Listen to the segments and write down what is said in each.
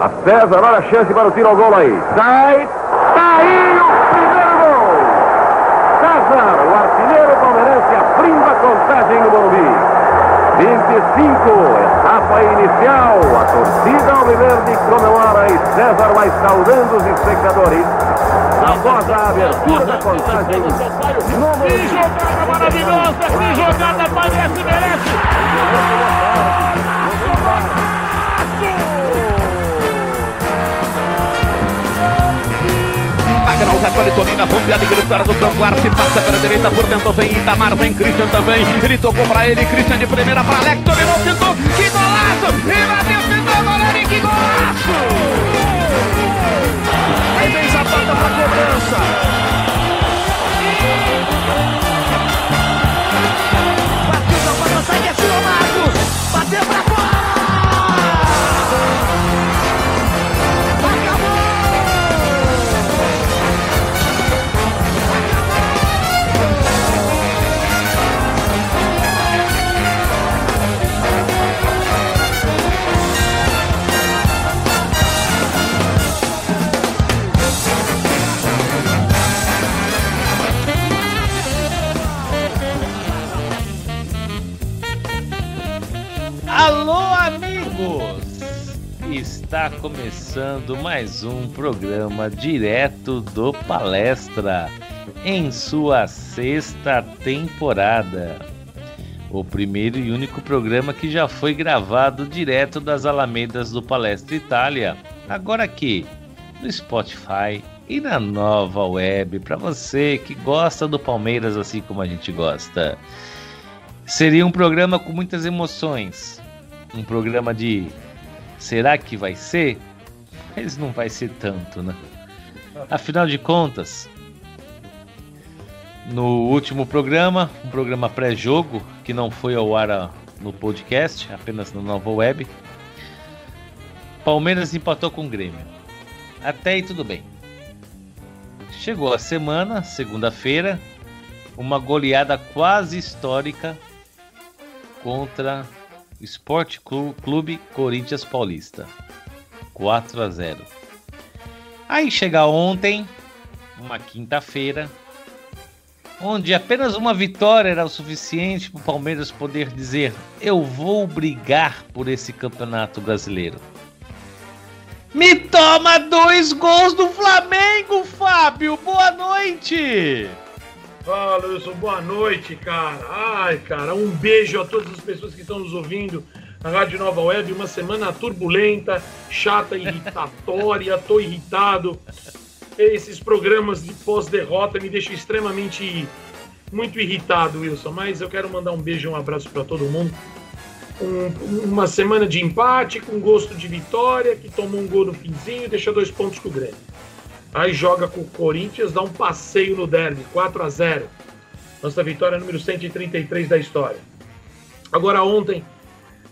A César, olha a chance para o tiro ao gol aí. Sai, tá aí o primeiro gol. César, o artilheiro palmeirense, abrindo a contagem no Morumbi. 25, etapa inicial. A torcida alviverde comemora e César vai saudando os espectadores. Após a abertura da contagem. Que jogada maravilhosa! Que jogada parece merece! Magrão recolhe Toninho, bombeada e gritaram do campo. Arce passa pela direita, por dentro vem Itamar, vem Christian também. Ele tocou pra ele, Christian de primeira pra Alex, dominou, tentou, que golaço! E bateu, tentou, goleiro, e que golaço! Aí vem Zapata pra cobrança. Bateu, Zapata, sai que é sua, Marcos! Bateu pra Está começando mais um programa direto do Palestra, em sua sexta temporada. O primeiro e único programa que já foi gravado direto das Alamedas do Palestra Itália. Agora aqui, no Spotify e na nova web, para você que gosta do Palmeiras assim como a gente gosta. Seria um programa com muitas emoções. Um programa de será que vai ser? Mas não vai ser tanto, né? Afinal de contas, no último programa, um programa pré-jogo, que não foi ao ar a- no podcast, apenas na nova web, Palmeiras empatou com o Grêmio. Até aí tudo bem. Chegou a semana, segunda-feira, uma goleada quase histórica contra Esporte Clu- Clube Corinthians Paulista. 4 a 0. Aí chega ontem, uma quinta-feira, onde apenas uma vitória era o suficiente para o Palmeiras poder dizer: Eu vou brigar por esse campeonato brasileiro. Me toma dois gols do Flamengo, Fábio! Boa noite! Fala, Wilson, boa noite, cara. Ai, cara, um beijo a todas as pessoas que estão nos ouvindo na Rádio Nova Web. Uma semana turbulenta, chata, irritatória, tô irritado. Esses programas de pós-derrota me deixam extremamente muito irritado, Wilson. Mas eu quero mandar um beijo e um abraço para todo mundo. Um- uma semana de empate, com gosto de vitória, que tomou um gol no finzinho e deixa dois pontos com o Grêmio. Aí joga com o Corinthians, dá um passeio no derby, 4 a 0 Nossa vitória número 133 da história. Agora ontem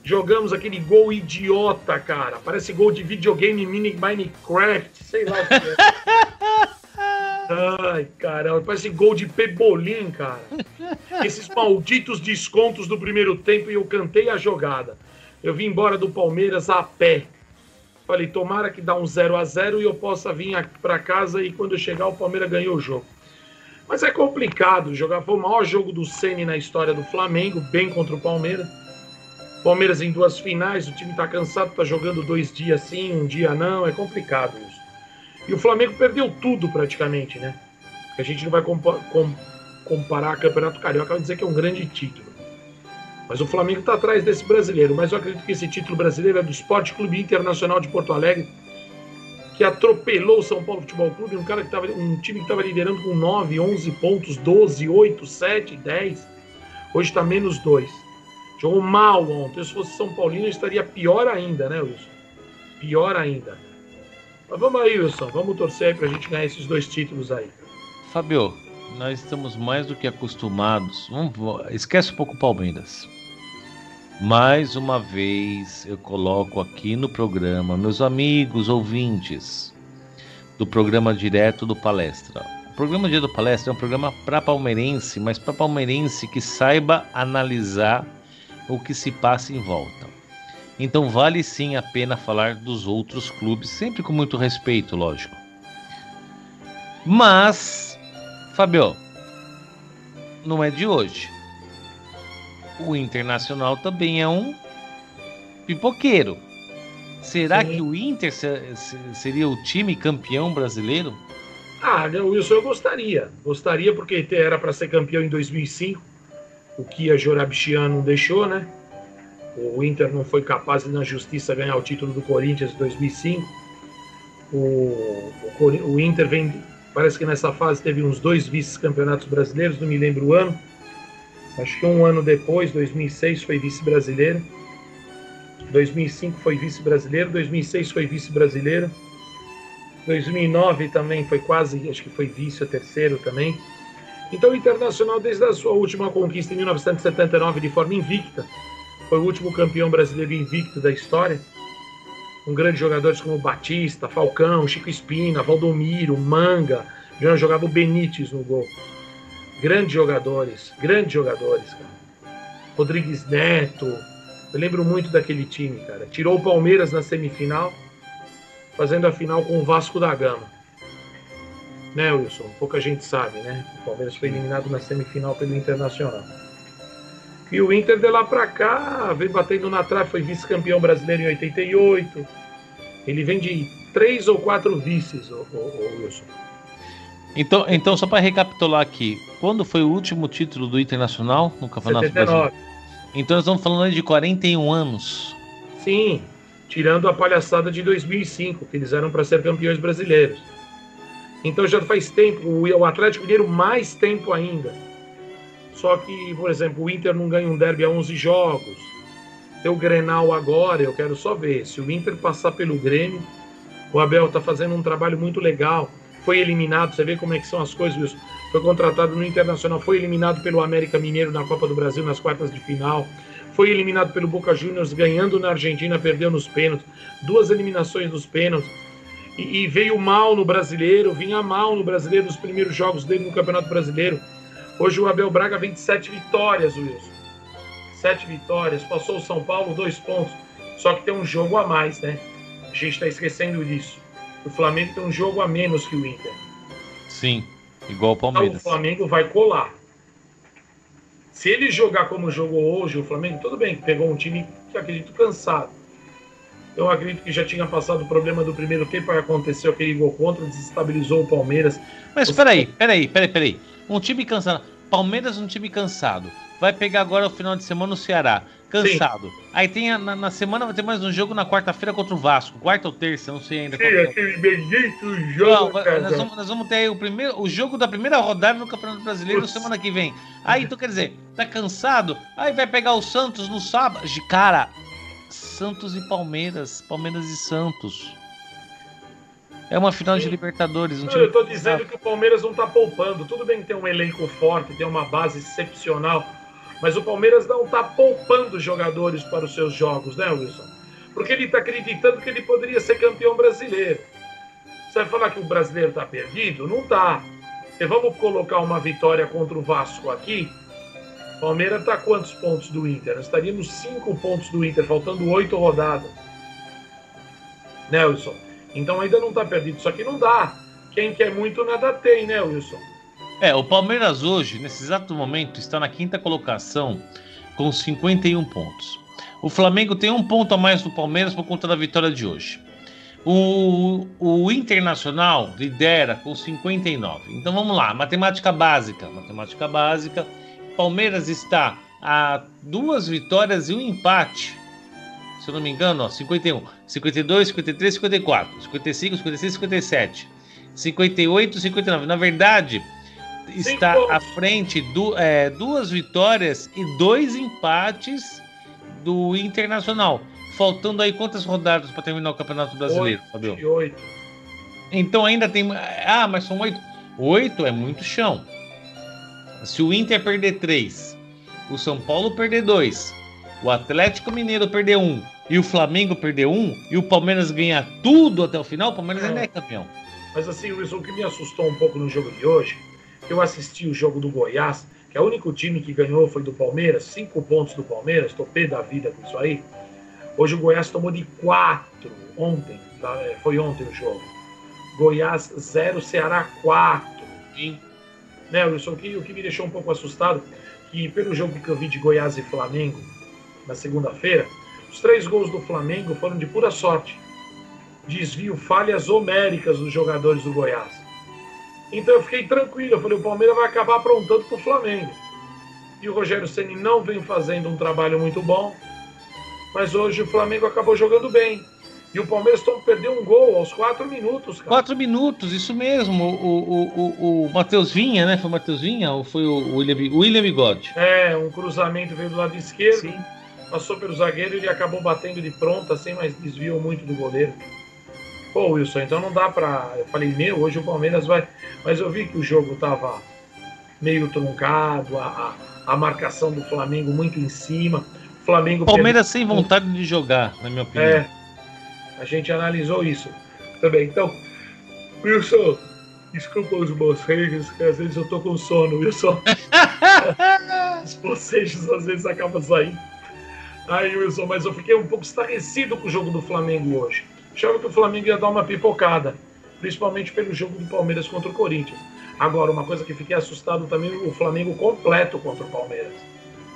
jogamos aquele gol idiota, cara. Parece gol de videogame mini Minecraft, sei lá o que é. Ai, caramba, parece gol de pebolim, cara. Esses malditos descontos do primeiro tempo e eu cantei a jogada. Eu vim embora do Palmeiras a pé. Falei, tomara que dá um 0 a 0 e eu possa vir para casa e quando eu chegar o Palmeiras ganhou o jogo. Mas é complicado jogar. Foi o maior jogo do Ceni na história do Flamengo, bem contra o Palmeiras. Palmeiras em duas finais, o time tá cansado, tá jogando dois dias sim, um dia não, é complicado isso. E o Flamengo perdeu tudo praticamente, né? A gente não vai compa- com- comparar Campeonato Carioca, vai dizer que é um grande título. Mas o Flamengo está atrás desse brasileiro. Mas eu acredito que esse título brasileiro é do Esporte Clube Internacional de Porto Alegre, que atropelou o São Paulo Futebol Clube, um cara que tava, um time que estava liderando com 9, 11 pontos, 12, 8, 7, 10. Hoje está menos 2. Jogou mal ontem. Se fosse São Paulino, estaria pior ainda, né, Wilson? Pior ainda. Mas vamos aí, Wilson. Vamos torcer aí pra gente ganhar esses dois títulos aí. Fábio, nós estamos mais do que acostumados. Vamos, esquece um pouco o Palmeiras. Mais uma vez eu coloco aqui no programa, meus amigos ouvintes do programa direto do Palestra. O programa direto do Palestra é um programa para palmeirense, mas para palmeirense que saiba analisar o que se passa em volta. Então vale sim a pena falar dos outros clubes, sempre com muito respeito, lógico. Mas, Fabio, não é de hoje. O Internacional também é um pipoqueiro. Será sim. que o Inter seria o time campeão brasileiro? Ah, Wilson, eu gostaria. Gostaria porque era para ser campeão em 2005. O que a Jorabichian não deixou, né? O Inter não foi capaz de, na justiça, ganhar o título do Corinthians em 2005. O, o, o Inter vem, parece que nessa fase teve uns dois vice-campeonatos brasileiros, não me lembro o ano. Acho que um ano depois, 2006, foi vice-brasileiro. 2005 foi vice-brasileiro, 2006 foi vice-brasileiro. 2009 também foi quase, acho que foi vice, a terceiro também. Então o Internacional, desde a sua última conquista em 1979 de forma invicta, foi o último campeão brasileiro invicto da história, com grandes jogadores como Batista, Falcão, Chico Espina, Valdomiro, Manga, já jogava o Benítez no gol. Grandes jogadores, grandes jogadores, cara. Rodrigues Neto, eu lembro muito daquele time, cara. Tirou o Palmeiras na semifinal, fazendo a final com o Vasco da Gama. Né, Wilson? Pouca gente sabe, né? O Palmeiras foi eliminado na semifinal pelo Internacional. E o Inter de lá para cá vem batendo na trave, foi vice-campeão brasileiro em 88. Ele vem de três ou quatro vices, o, o Wilson. Então, então só para recapitular aqui, quando foi o último título do Internacional no Campeonato 79. Brasileiro? Então nós estamos falando de 41 anos. Sim, tirando a palhaçada de 2005, que eles eram para ser campeões brasileiros. Então já faz tempo, o Atlético Mineiro mais tempo ainda. Só que, por exemplo, o Inter não ganha um derby a 11 jogos. Tem o Grenal agora, eu quero só ver. Se o Inter passar pelo Grêmio, o Abel está fazendo um trabalho muito legal. Foi eliminado, você vê como é que são as coisas, Wilson. Foi contratado no Internacional, foi eliminado pelo América Mineiro na Copa do Brasil nas quartas de final. Foi eliminado pelo Boca Juniors, ganhando na Argentina, perdeu nos pênaltis. Duas eliminações nos pênaltis. E, e veio mal no brasileiro, vinha mal no brasileiro nos primeiros jogos dele no Campeonato Brasileiro Hoje o Abel Braga vem de sete vitórias, Wilson. Sete vitórias. Passou o São Paulo, dois pontos. Só que tem um jogo a mais, né? A gente está esquecendo disso. O Flamengo tem um jogo a menos que o Inter. Sim, igual o Palmeiras. Então, o Flamengo vai colar. Se ele jogar como jogou hoje, o Flamengo, tudo bem, pegou um time que acredito cansado. Eu acredito que já tinha passado o problema do primeiro tempo, aí aconteceu aquele gol contra, desestabilizou o Palmeiras. Mas peraí, peraí, peraí, peraí. Um time cansado. Palmeiras, um time cansado. Vai pegar agora o final de semana no Ceará. Cansado. Sim. Aí tem a, na, na, semana vai ter mais um jogo na quarta-feira contra o Vasco. Quarta ou terça, não sei ainda. Sim, é. aquele bendito jogo. Não, nós, vamos, nós vamos ter aí o, primeiro, o jogo da primeira rodada no Campeonato Brasileiro Ups. semana que vem. Aí, então quer dizer, tá cansado? Aí vai pegar o Santos no sábado. De cara, Santos e Palmeiras. Palmeiras e Santos. É uma final Sim. de Libertadores. Um eu estou dizendo que o Palmeiras não está poupando. Tudo bem que tem um elenco forte, tem uma base excepcional, mas o Palmeiras não está poupando jogadores para os seus jogos, né, Wilson? Porque ele está acreditando que ele poderia ser campeão brasileiro. Você vai falar que o brasileiro está perdido? Não está. Vamos colocar uma vitória contra o Vasco aqui. Palmeiras está quantos pontos do Inter? Nós estaríamos cinco pontos do Inter, faltando oito rodadas. Né, então ainda não está perdido. Só que não dá. Quem quer muito nada tem, né, Wilson? É, o Palmeiras hoje, nesse exato momento, está na quinta colocação com 51 pontos. O Flamengo tem um ponto a mais do Palmeiras por conta da vitória de hoje. O, o Internacional lidera com 59. Então vamos lá, matemática básica. Matemática básica. Palmeiras está a duas vitórias e um empate se eu não me engano, ó, 51, 52, 53, 54, 55, 56, 57, 58, 59. Na verdade, está à frente do, é, duas vitórias e dois empates do Internacional. Faltando aí quantas rodadas para terminar o Campeonato Brasileiro, Fabio? Oito. Então ainda tem. Ah, mas são oito. Oito é muito chão. Se o Inter perder três, o São Paulo perder dois, o Atlético Mineiro perder um e o Flamengo perder um e o Palmeiras ganhar tudo até o final, o Palmeiras é. ainda é campeão. Mas assim, Wilson, o que me assustou um pouco no jogo de hoje, eu assisti o jogo do Goiás, que é o único time que ganhou foi do Palmeiras, cinco pontos do Palmeiras, pé da vida com isso aí. Hoje o Goiás tomou de 4 ontem, tá? É, foi ontem o jogo. Goiás 0, Ceará 4. Sim. Né, Wilson? O que, o que me deixou um pouco assustado, que pelo jogo que eu vi de Goiás e Flamengo na segunda-feira, os três gols do Flamengo foram de pura sorte. Desvio, falhas homéricas dos jogadores do Goiás. Então eu fiquei tranquilo, eu falei, o Palmeiras vai acabar aprontando pro Flamengo. E o Rogério Ceni não vem fazendo um trabalho muito bom, mas hoje o Flamengo acabou jogando bem. E o Palmeiras perdeu um gol aos quatro minutos, cara. Quatro minutos, isso mesmo. O, o, o, o Matheus Vinha, né? Foi o Matheus Vinha ou foi o William, William Bigode? É, um cruzamento veio do lado esquerdo, Sim. passou pelo zagueiro e ele acabou batendo de pronta, sem mais desvio muito do goleiro. Pô, Wilson, então não dá pra. Eu falei, meu, hoje o Palmeiras vai. Mas eu vi que o jogo tava meio truncado, a, a, a marcação do Flamengo muito em cima. O Flamengo. Palmeiras sem vontade de jogar, na minha opinião. É, a gente analisou isso também. Então, Wilson, desculpa os bocejos, que às vezes eu tô com sono, Wilson. os bocejos às vezes acabam saindo. Aí, Wilson, mas eu fiquei um pouco estarrecido com o jogo do Flamengo hoje. Achava que o Flamengo ia dar uma pipocada, principalmente pelo jogo do Palmeiras contra o Corinthians. Agora, uma coisa que fiquei assustado também, o Flamengo completo contra o Palmeiras.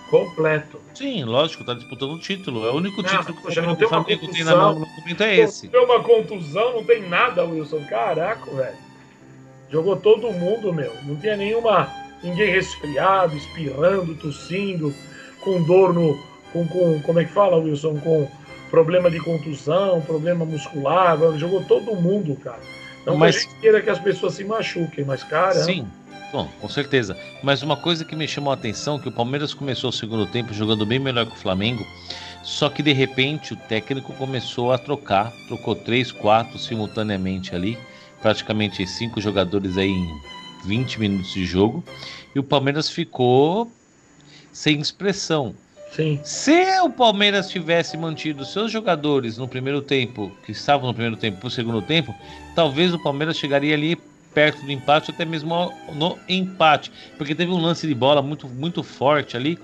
Completo. Sim, lógico, tá disputando o título. É o único Ah, título que poxa, o não tem uma Flamengo tem na mão no momento é esse. Tem uma contusão, não tem nada, Wilson. Caraca, velho. Jogou todo mundo, meu. Não tinha nenhuma. Ninguém resfriado, espirrando, tossindo, com dor no. Com, com, como é que fala, Wilson? Com problema de contusão, problema muscular. Jogou todo mundo, cara. Não Mas- que a gente queira que as pessoas se machuquem, mas, cara. Sim, bom, com certeza. Mas uma coisa que me chamou a atenção que o Palmeiras começou o segundo tempo jogando bem melhor que o Flamengo, só que de repente o técnico começou a trocar, trocou três, quatro simultaneamente ali, praticamente cinco jogadores aí em 20 minutos de jogo, e o Palmeiras ficou sem expressão. Sim. Se o Palmeiras tivesse mantido seus jogadores no primeiro tempo, que estavam no primeiro tempo, para o segundo tempo, talvez o Palmeiras chegaria ali perto do empate, até mesmo no empate, porque teve um lance de bola muito, muito forte ali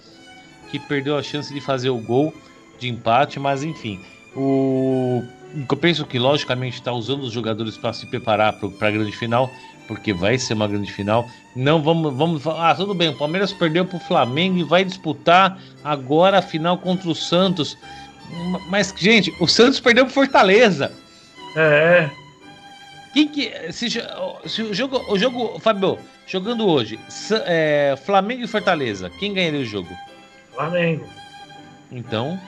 que perdeu a chance de fazer o gol de empate, mas enfim, o eu penso que logicamente está usando os jogadores para se preparar para a grande final, porque vai ser uma grande final. Não vamos, vamos falar, ah, tudo bem, o Palmeiras perdeu para o Flamengo e vai disputar agora a final contra o Santos. Mas, gente, o Santos perdeu para Fortaleza. É, Quem que. Se, se o jogo. O jogo. Fábio, jogando hoje, é, Flamengo e Fortaleza, quem ganharia o jogo? Flamengo. Então.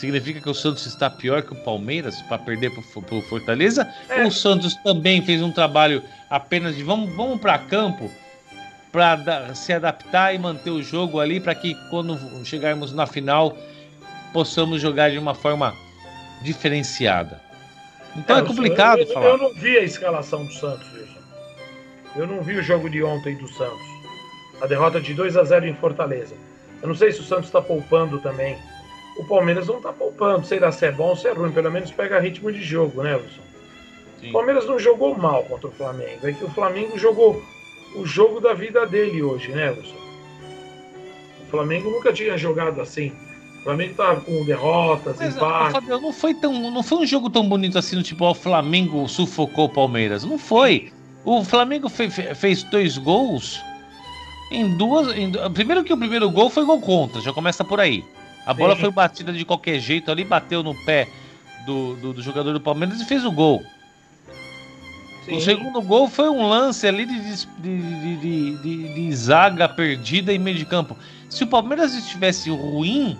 Significa que o Santos está pior que o Palmeiras para perder para o Fortaleza? É. Ou o Santos também fez um trabalho apenas de vamos, vamos para campo para se adaptar e manter o jogo ali para que quando chegarmos na final possamos jogar de uma forma diferenciada? Então é, eu- complicado eu, eu, falar. Eu não vi a escalação do Santos, Wilson. Eu não vi o jogo de ontem do Santos. A derrota de 2 a 0 em Fortaleza. Eu não sei se o Santos está poupando também. O Palmeiras não está poupando. Sei lá se é bom ou se é ruim. Pelo menos pega ritmo de jogo, né, Wilson? Sim. O Palmeiras não jogou mal contra o Flamengo. É que o Flamengo jogou o jogo da vida dele hoje, né, Wilson? O Flamengo nunca tinha jogado assim. O Flamengo estava com derrotas, Mas, empates. Fabio, não foi tão, não foi um jogo tão bonito assim, no tipo, ó, o Flamengo sufocou o Palmeiras. Não foi. O Flamengo fe- fe- fez dois gols em duas. em du- primeiro que o primeiro gol foi gol contra, já começa por aí. A bola Sim. foi batida de qualquer jeito ali, bateu no pé do, do, do jogador do Palmeiras e fez o gol. Sim. O segundo gol foi um lance ali de, de, de, de- de- zaga perdida em meio de campo. Se o Palmeiras estivesse ruim,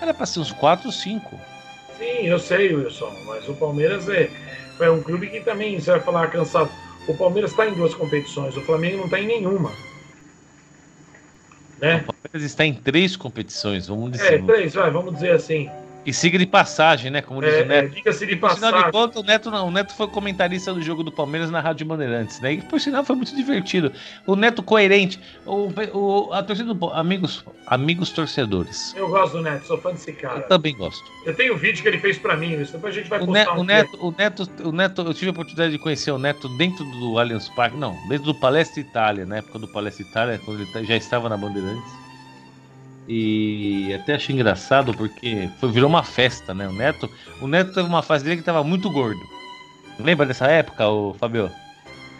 era para ser uns 4, 5. Sim, eu sei, Wilson, mas o Palmeiras é, é um clube que também, você vai falar cansado. O Palmeiras está em duas competições, o Flamengo não está em nenhuma. Né? O Palmeiras está em três competições, vamos dizer. É, três, vai, vamos dizer assim. E siga de passagem, né? Como diz É, o Neto. é, Diga-se de Por sinal de passagem. conta, o Neto, não, o Neto foi comentarista do jogo do Palmeiras na Rádio Bandeirantes, né? E por sinal foi muito divertido. O Neto coerente. O, o- a torcida do amigos, amigos torcedores. Eu gosto do Neto, sou fã desse cara. Eu também gosto. Eu tenho um vídeo que ele fez pra mim, Wilson, depois a gente vai O, postar Ne- um o dia. Neto, o Neto, o Neto, eu tive a oportunidade de conhecer o Neto dentro do Allianz Parque, não, dentro do Palestra Itália, na época do Palestra Itália, quando ele tá- já estava na Bandeirantes. E até achei engraçado porque foi, virou uma festa, né? O Neto, o Neto teve uma fase dele que tava muito gordo. Lembra dessa época, o Fabio?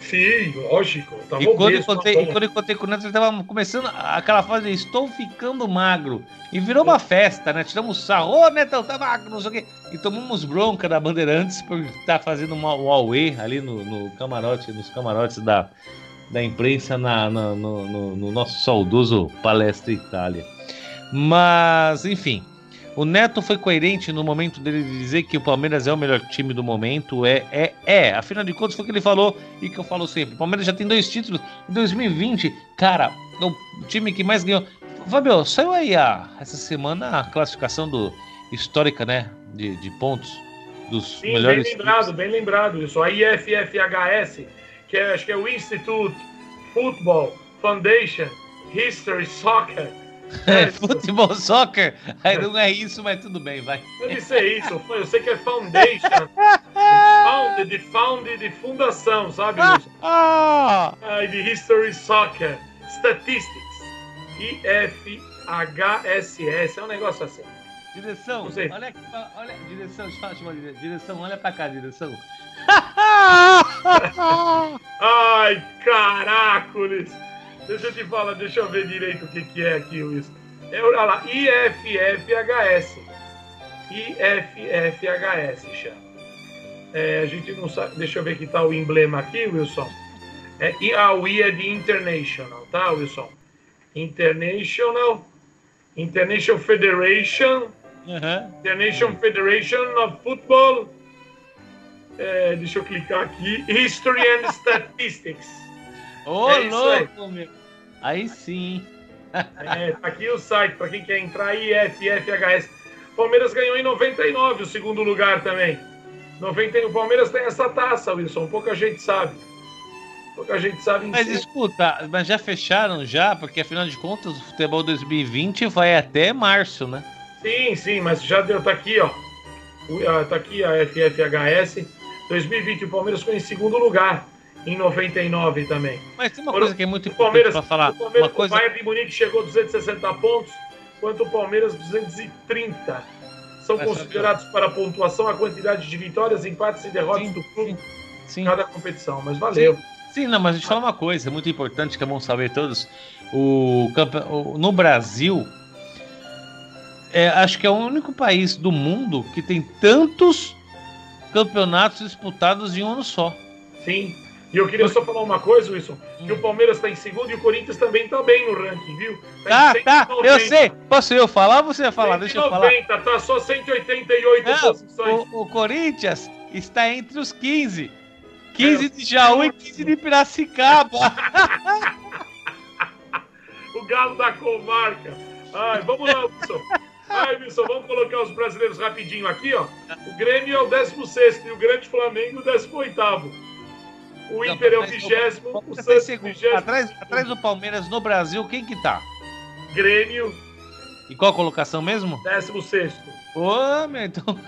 Sim, lógico. Tava E quando, eu obeso, tá e quando eu contei com o Neto, ele tava começando aquela fase de estou ficando magro. E virou uma festa, né? Tiramos sarro, ô Netão, tá magro, não sei o quê. E tomamos bronca da Bandeirantes por estar fazendo uma, um auê ali no, no camarote, nos camarotes da, da imprensa na, na- no, no- no nosso saudoso Palestra Itália. Mas, enfim. O Neto foi coerente no momento dele de dizer que o Palmeiras é o melhor time do momento. É, é, é. Afinal de contas, foi o que ele falou e que eu falo sempre. O Palmeiras já tem dois títulos. Em 2020, cara, o time que mais ganhou. Fabio, saiu aí a, essa semana a classificação do histórica, né? De, de pontos dos Sim, melhores. bem lembrado, bem lembrado. Isso. A IFFHS, que é, acho que é o Institute Football Foundation History Soccer. É, futebol, soccer. Aí não é isso, mas tudo bem, vai. Deve ser isso. Eu sei que é Foundation. Founded, de founded, de fundação, sabe? Ah! De History Soccer Statistics. IFHSS. É um negócio assim. Direção, olha olha, direção, eu eu falar, direção, olha pra cá, direção. Ai, caracoles! Deixa eu te falar, deixa eu ver direito o que, que é aqui, Wilson. É, olha lá, IFFHS. IFFHS chama. É, a gente não sabe. Deixa eu ver que tá o emblema aqui, Wilson. É, a I é de International, tá, Wilson? International. International Federation. Aham. International Federation of Football. É, deixa eu clicar aqui. History and Statistics. Ô, É isso aí. louco, meu. Aí sim. É, tá aqui o site para quem quer entrar, IFFHS. Palmeiras ganhou em 99 o segundo lugar também. 90, o Palmeiras tem essa taça, Wilson. Pouca gente sabe. Pouca gente sabe em Mas si. escuta, mas já fecharam já? Porque afinal de contas o futebol 2020 vai até março, né? Sim, sim, mas já deu, tá aqui, ó. Ah, Tá aqui a FFHS. 2020 o Palmeiras foi em segundo lugar. Em 99 também. Mas tem uma coisa que é muito importante pra falar. o, Palmeiras Uma coisa. o Bayern de Munique chegou a 260 pontos, enquanto o Palmeiras 230. São Mas, considerados para a pontuação a quantidade de vitórias, empates e derrotas Sim, do clube Sim. em cada competição. Mas valeu. Sim, não, mas deixa eu falar uma coisa muito importante que é bom saber todos. O- no Brasil, é, acho que é o único país do mundo que tem tantos campeonatos disputados em um ano só. Sim. E eu queria só falar uma coisa, Wilson, que o Palmeiras está em segundo e o Corinthians também está bem no ranking, viu? Tá, em tá, 190. eu sei. Posso eu falar ou você vai falar? Deixa eu falar. 190, tá só 188 Não, posições. o, o Corinthians está entre os 15. 15 de Jaú e 15 de Piracicaba. O galo da comarca. Ai, vamos lá, Wilson. Ai, Wilson, vamos colocar os brasileiros rapidinho aqui, ó. O Grêmio é o 16 e o Grande Flamengo o 18 O Inter é o 20 o o Santos segundo. 20 Atrás, atrás do Palmeiras no Brasil, quem que tá? Grêmio E qual a colocação mesmo? 16 Ô, meu, então.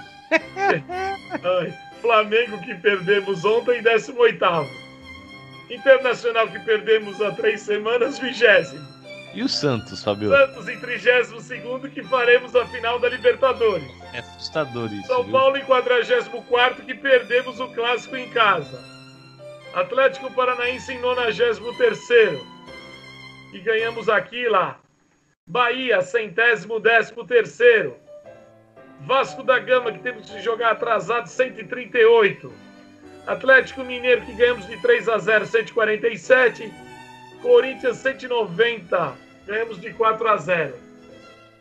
Flamengo que perdemos ontem, 18 Internacional que perdemos há três semanas, 20 E o Santos, Fabio? Santos em 32 que faremos a final da Libertadores. É assustador isso. São viu? Paulo em 44 que perdemos o clássico em casa. Atlético Paranaense em 93 e ganhamos aqui lá. Bahia, centésimo décimo terceiro. Vasco da Gama, que temos que jogar atrasado, 138. Atlético Mineiro, que ganhamos de 3 a 0, 147. Corinthians, 190. Ganhamos de 4 a 0.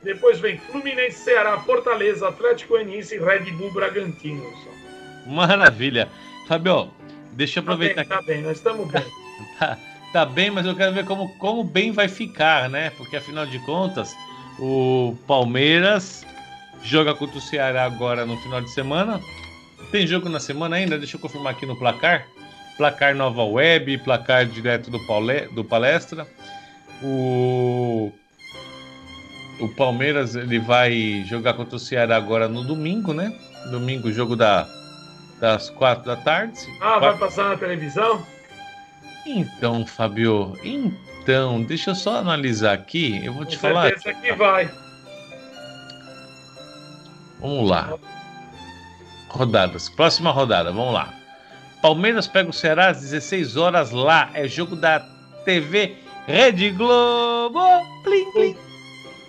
Depois vem Fluminense, Ceará, Fortaleza, Atlético Goianiense e Red Bull Bragantino. Maravilha. Fabio, deixa eu Tá bem, aproveitar tá bem, nós estamos bem. Tá, tá bem, mas eu quero ver como, como bem vai ficar, né? Porque afinal de contas, o Palmeiras joga contra o Ceará agora no final de semana. Tem jogo na semana ainda? Deixa eu confirmar aqui no placar. Placar Nova Web, placar direto do, Paule, do Palestra. O, o Palmeiras ele vai jogar contra o Ceará agora no domingo, né? Domingo, jogo da, das quatro da tarde. Ah, vai Quatro- passar na televisão? então, Fabio, Então, deixa eu só analisar aqui. Eu vou te Com falar. certeza que vai. Vamos lá. Rodadas. Próxima rodada, vamos lá. Palmeiras pega o Ceará às 16 horas lá. É jogo da TV Rede Globo. Plim, plim.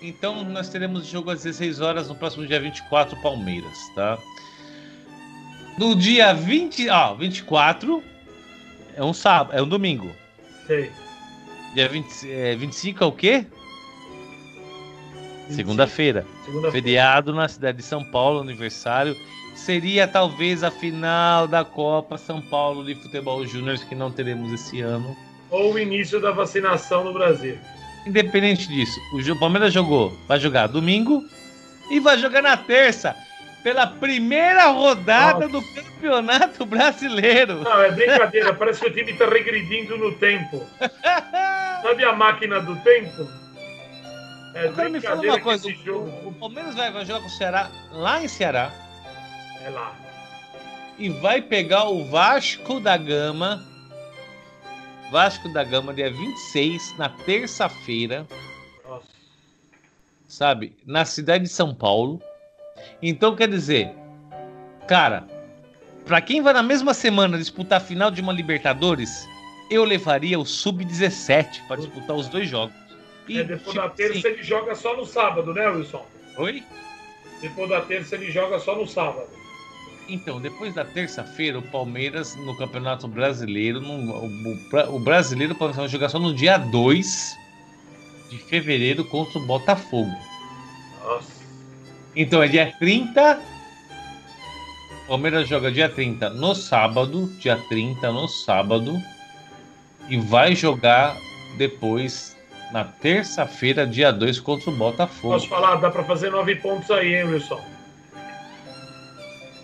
Então nós teremos jogo às 16 horas no próximo dia 24, Palmeiras, tá? No dia 20, ó, 24 é um sábado, é um domingo. Sei. Dia 20, é, 25 é o quê? Segunda-feira. Segunda-feira. Feriado na cidade de São Paulo, aniversário. Seria talvez a final da Copa São Paulo de Futebol Júnior, que não teremos esse ano. Ou o início da vacinação no Brasil. Independente disso, o Palmeiras jogou, vai jogar domingo e vai jogar na terça, pela primeira rodada Nossa. do Campeonato Brasileiro. Não, é brincadeira. Parece que o time tá regredindo no tempo. Sabe a máquina do tempo? É Agora me fala uma coisa: o, jogo o- Palmeiras vai, vai jogar com o Ceará lá em Ceará é lá. e vai pegar o Vasco da Gama. Vasco da Gama, dia 26, na terça-feira, sabe? Na cidade de São Paulo. Então, quer dizer, cara, pra quem vai na mesma semana disputar a final de uma Libertadores, eu levaria o Sub-17 pra disputar os dois jogos. E, É, depois tipo da terça assim, ele joga só no sábado, né, Wilson? Oi? Depois da terça ele joga só no sábado. Então, depois da terça-feira, o Palmeiras no Campeonato Brasileiro, no- o, o o brasileiro pode jogar só no dia 2 de fevereiro contra o Botafogo. Então é dia 30. Palmeiras joga dia 30 no sábado, dia 30 no sábado. E vai jogar depois na terça-feira, dia 2, contra o Botafogo. Posso falar? Dá pra fazer nove pontos aí, hein, Wilson?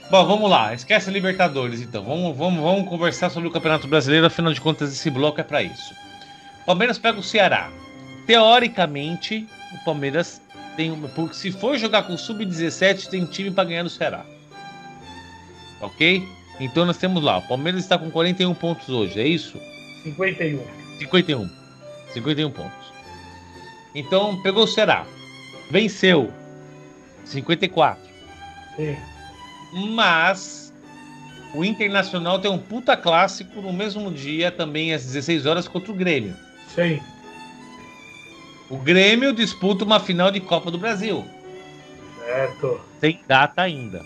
Bom, vamos lá. Esquece a Libertadores, então. Vamos, vamos, vamos conversar sobre o Campeonato Brasileiro. Afinal de contas, esse bloco é para isso. Palmeiras pega o Ceará. Teoricamente, o Palmeiras tem. Porque se for jogar com o Sub-17, tem time para ganhar do Ceará. Ok? Então nós temos lá. O Palmeiras está com 41 pontos hoje, é isso? 51. 51. 51 pontos. Então pegou o Ceará. Venceu. 54. Sim. Mas o Internacional tem um puta clássico no mesmo dia, também às 16 horas, contra o Grêmio. Sim. O Grêmio disputa uma final de Copa do Brasil. Certo. Tem data ainda.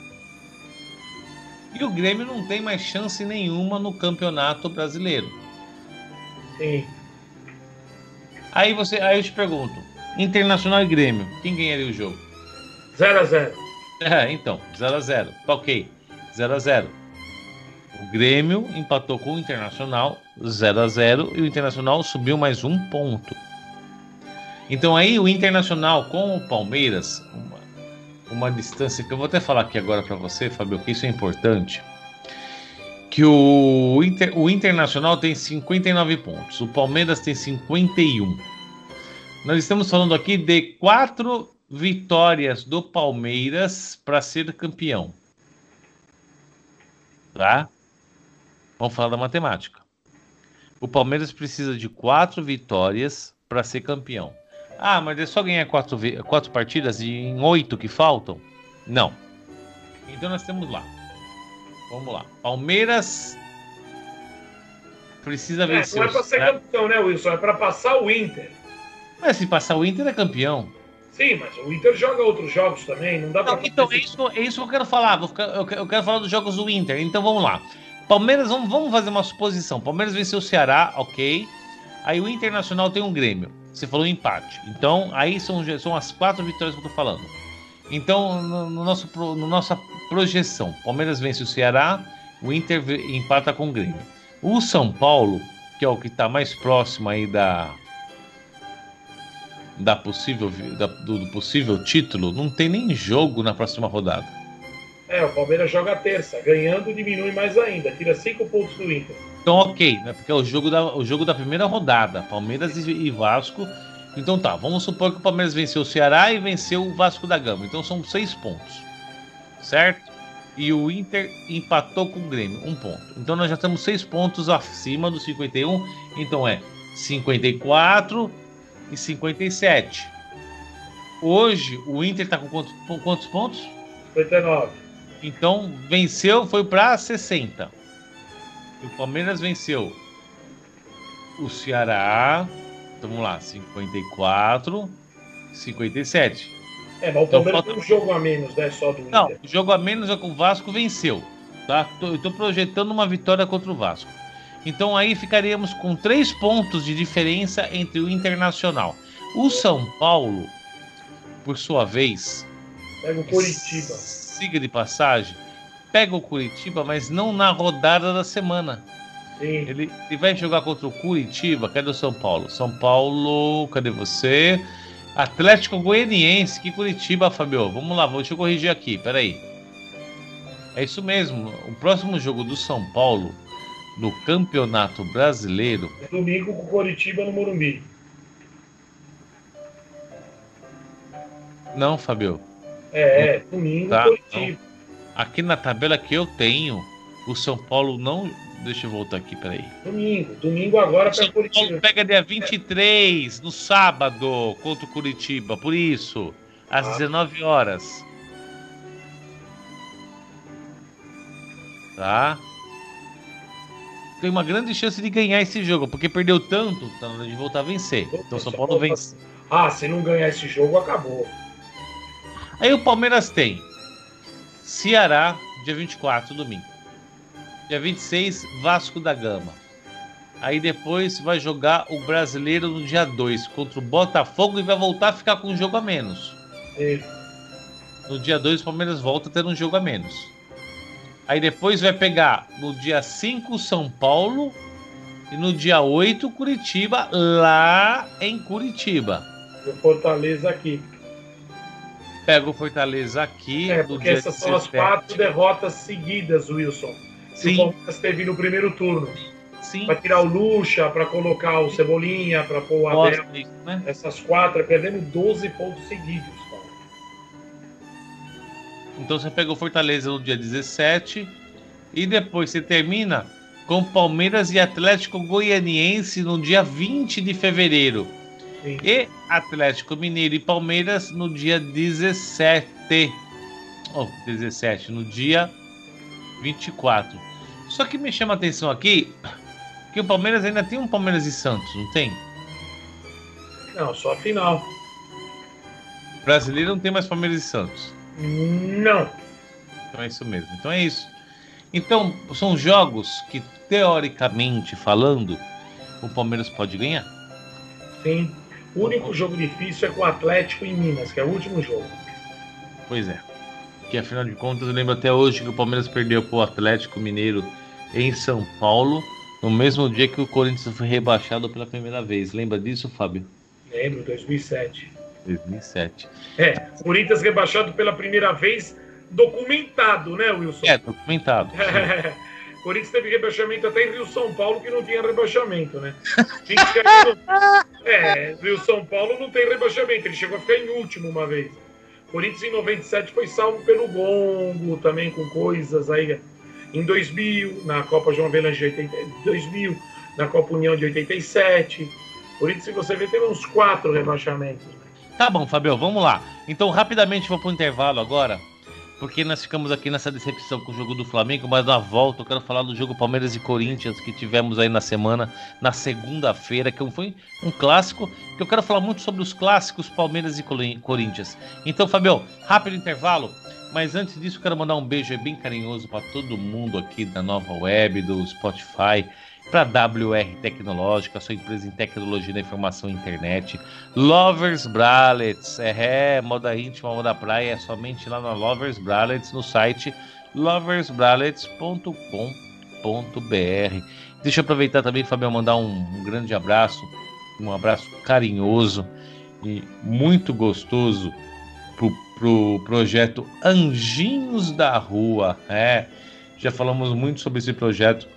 E o Grêmio não tem mais chance nenhuma no Campeonato Brasileiro. Sim. Aí você, aí eu te pergunto, Internacional e Grêmio, quem ganharia o jogo? 0 a 0 É, então, 0 a 0 Tá ok, 0 a 0 O Grêmio empatou com o Internacional 0 a 0 e o Internacional subiu mais um ponto. Então aí o Internacional com o Palmeiras, uma, uma distância que eu vou até falar aqui agora para você, Fabio, que isso é importante. Que o, Inter, o Internacional tem 59 pontos, o Palmeiras tem 51. Nós estamos falando aqui de quatro vitórias do Palmeiras para ser campeão. Tá? Vamos falar da matemática. O Palmeiras precisa de quatro vitórias para ser campeão. Ah, mas é só ganhar quatro, quatro partidas e em oito que faltam? Não. Então nós temos lá. Vamos lá. Palmeiras precisa É, vencer. não é o pra ser Ceará. campeão, né, Wilson? É pra passar o Inter. Mas se passar o Inter é campeão. Sim, mas o Inter joga outros jogos também. Não dá Não, então, é isso, é isso que eu quero falar. Vou ficar- eu, quero, eu quero falar dos jogos do Inter. Então vamos lá. Palmeiras, vamos, vamos fazer uma suposição. Palmeiras venceu o Ceará, ok. Aí o Internacional tem um Grêmio. Você falou empate. Então, aí são, são as quatro vitórias que eu tô falando. Então, no, no nosso, no nossa projeção, Palmeiras vence o Ceará, o Inter empata com o Grêmio. O São Paulo, que é o que está mais próximo aí da da possível da- do, do possível título, não tem nem jogo na próxima rodada. É, o Palmeiras joga terça. Ganhando, diminui mais ainda. Tira cinco pontos do Inter. Então, ok, né? Porque é o jogo da, o jogo da primeira rodada, Palmeiras e, e Vasco. Então tá, vamos supor que o Palmeiras venceu o Ceará e venceu o Vasco da Gama. Então são seis pontos. Certo? E o Inter empatou com o Grêmio, um ponto. Então nós já estamos seis pontos acima dos 51. Então é 54 e 57. Hoje o Inter está com quantos, com quantos pontos? 59. Então venceu, foi para 60. O Palmeiras venceu o Ceará. Então, vamos lá, 54, 57. É, mas o Então, Palmeiras falta- tem um jogo a menos, né? Só do Não, o jogo a menos é com o Vasco venceu. Tá? Eu tô projetando uma vitória contra o Vasco. Então aí ficaríamos com três pontos de diferença entre o Internacional. O São Paulo, por sua vez, Pega o Coritiba. siga de passagem, pega o Curitiba, mas não na rodada da semana. Sim. Ele, ele vai jogar contra o Curitiba. Cadê o São Paulo? São Paulo, cadê você? Atlético Goianiense. Que Curitiba, Fabio? Vamos lá, vou- eu corrigir aqui, peraí. É isso mesmo. O próximo jogo do São Paulo no Campeonato Brasileiro. É Domingo com o Coritiba no Morumbi. Não, Fabio. É, é. Domingo Tá, Coritiba. Aqui na tabela que eu tenho, o São Paulo não. Deixa eu voltar aqui, peraí. Domingo. Domingo agora O São pega Paulo pega dia 23, no sábado, contra o Curitiba. Por isso, às Ah. 19 horas. Tá? Tem uma grande chance de ganhar esse jogo, porque perdeu tanto, tá na hora de voltar a vencer. Então o São Paulo vence. Ah, se não ganhar esse jogo, acabou. Aí o Palmeiras tem Ceará, dia 24, domingo. Dia 26, Vasco da Gama. Aí depois vai jogar o brasileiro no dia 2 contra o Botafogo e vai voltar a ficar com um jogo a menos. E- No dia 2 o Palmeiras volta a ter um jogo a menos. Aí depois vai pegar no dia 5 São Paulo e no dia 8 Curitiba, lá em Curitiba. e o Fortaleza aqui. Pega o Fortaleza aqui É, porque essas são as 17. quatro derrotas seguidas, Wilson. Que o Sim, Palmeiras teve no primeiro turno. sim. Pra tirar o Lucha, pra colocar o Cebolinha, pra pôr o Abel. Disso, né? Essas quatro, perdendo 12 pontos seguidos. cara. Então você pega o Fortaleza no dia 17 e depois você termina com Palmeiras e Atlético Goianiense no dia 20 de fevereiro. Sim. E Atlético Mineiro e Palmeiras no dia 17. Oh, 17, no dia 24. Só que me chama a atenção aqui que o Palmeiras ainda tem um Palmeiras e Santos, não tem? Não, só a final. Brasileiro não tem mais Palmeiras e Santos. Não. Então é isso mesmo. Então é isso. Então, são jogos que, teoricamente falando, o Palmeiras pode ganhar. Sim. O único jogo difícil é com o Atlético em Minas, que é o último jogo. Pois é. Que afinal de contas, eu lembro até hoje que o Palmeiras perdeu para o Atlético Mineiro em São Paulo, no mesmo dia que o Corinthians foi rebaixado pela primeira vez. Lembra disso, Fábio? Lembro, 2007. 2007. É, Corinthians rebaixado pela primeira vez, documentado, né, Wilson? É, documentado. Corinthians teve rebaixamento até em Rio São Paulo, que não tinha rebaixamento, né? Que no- É, Rio São Paulo não tem rebaixamento, ele chegou a ficar em último uma vez. Corinthians em 97 foi salvo pelo Gongo, também com coisas aí. Em 2000, na Copa João Avelange de 80, 2000, na Copa União de 87. Corinthians, se você ver, teve uns quatro rebaixamentos. Tá bom, Fabio, vamos lá. Então, rapidamente vou pro intervalo agora, porque nós ficamos aqui nessa decepção com o jogo do Flamengo, mas na volta eu quero falar do jogo Palmeiras e Corinthians que tivemos aí na semana, na segunda-feira, que foi um clássico, que eu quero falar muito sobre os clássicos Palmeiras e Corinthians. Então, Fabio, rápido intervalo, mas antes disso eu quero mandar um beijo bem carinhoso para todo mundo aqui da Nova Web, do Spotify, para WR Tecnológica, sua empresa em tecnologia da informação e internet. Lovers Bralets, é, é, moda íntima, moda praia, é somente lá na Lovers Bralets, no site loversbralets.com.br. Deixa eu aproveitar também, Fabião, mandar um, um grande abraço, um abraço carinhoso e muito gostoso pro, pro projeto Anjinhos da Rua. É, já falamos muito sobre esse projeto.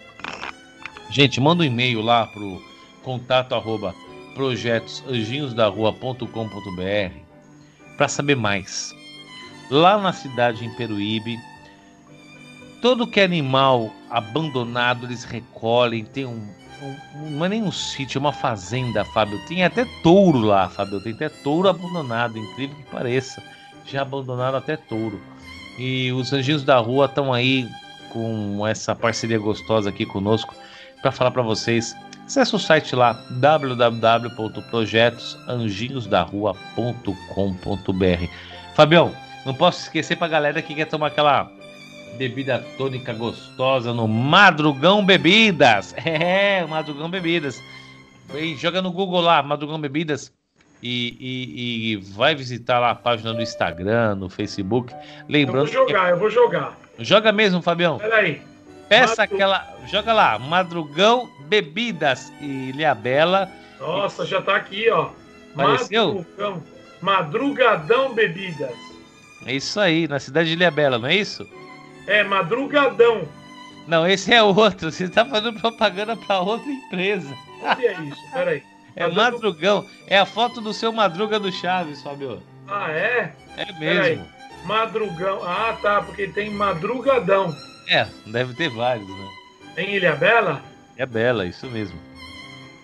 Gente, manda um e-mail lá pro contato arroba projetosanjinhosdarrua.com.br para saber mais. Lá na cidade em Peruíbe, todo que é animal abandonado eles recolhem, tem um um- não é nem um sítio, é uma fazenda, Fábio. Tem até touro lá, Fábio. Tem até touro abandonado, incrível que pareça. Já abandonaram até touro. E os anjinhos da rua estão aí com essa parceria gostosa aqui conosco para falar para vocês. Acesse o site lá www.projetosanjinhosdarrua.com.br. Fabião, não posso esquecer pra galera que quer tomar aquela bebida tônica gostosa no Madrugão Bebidas. É, Madrugão Bebidas. E joga no Google lá, Madrugão Bebidas. E, e- e vai visitar lá a página do Instagram, no Facebook. Eu vou Lembrando, jogar, eu vou jogar. que... joga mesmo, Fabião. Peraí. Peça aquela. Joga lá, Madrugão Bebidas e Ilhabela. Nossa, já tá aqui, ó. Apareceu? Madrugão. Madrugadão Bebidas. É isso aí, na cidade de Ilhabela, não é isso? É, madrugadão. Não, esse é outro. Você tá fazendo propaganda para outra empresa. Onde é isso? Peraí. É Madrugão. É a foto do seu Madruga do Chaves, Fabio. Ah, é? É mesmo. Madrugão. Ah, tá, porque tem madrugadão. É, deve ter vários, né? Em Ilhabela? É bela, isso mesmo.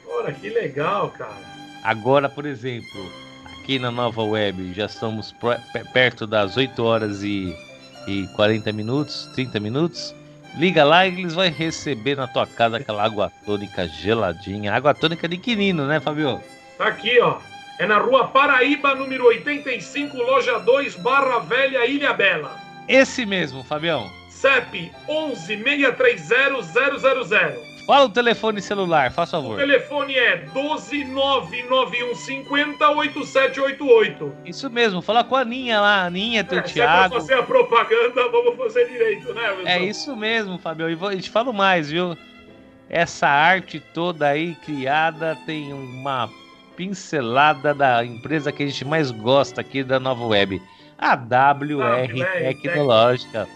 Ora, que legal, cara. Agora, por exemplo, aqui na nova web, já estamos perto das 8 horas e, e 40 minutos, 30 minutos. Liga lá e eles vão receber na tua casa aquela água tônica geladinha. Água tônica de quinino, né, Fabio? Tá aqui, ó. É na rua Paraíba, número 85, loja 2, Barra Velha, Ilhabela. Esse mesmo, Fabião. CEP 11 630 000. Fala o telefone celular, faz O favor. telefone é 12 99150 8788. Isso mesmo, fala com a Aninha lá, a Aninha, teu É, se é Thiago. fazer a propaganda, vamos fazer direito, né, Wilson? É isso mesmo, Fabião. E vou, te falo mais, viu? Essa arte toda aí criada tem uma pincelada da empresa que a gente mais gosta aqui da Nova Web, a WR WR Tecnológica.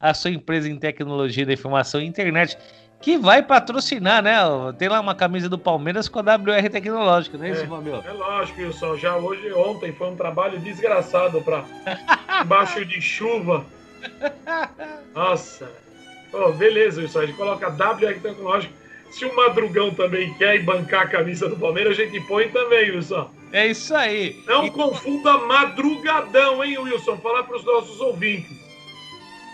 A sua empresa em tecnologia da informação e internet, que vai patrocinar, né? Tem lá uma camisa do Palmeiras com a WR Tecnológica, não é, isso, É. Fabio? É lógico, Wilson. Já hoje, ontem, foi um trabalho desgraçado pra embaixo de chuva. Nossa. Ô, beleza, Wilson. A gente coloca WR Tecnológico. Se o Madrugão também quer bancar a camisa do Palmeiras, a gente põe também, Wilson. É isso aí. Não E- confunda madrugadão, hein, Wilson? Falar para os nossos ouvintes.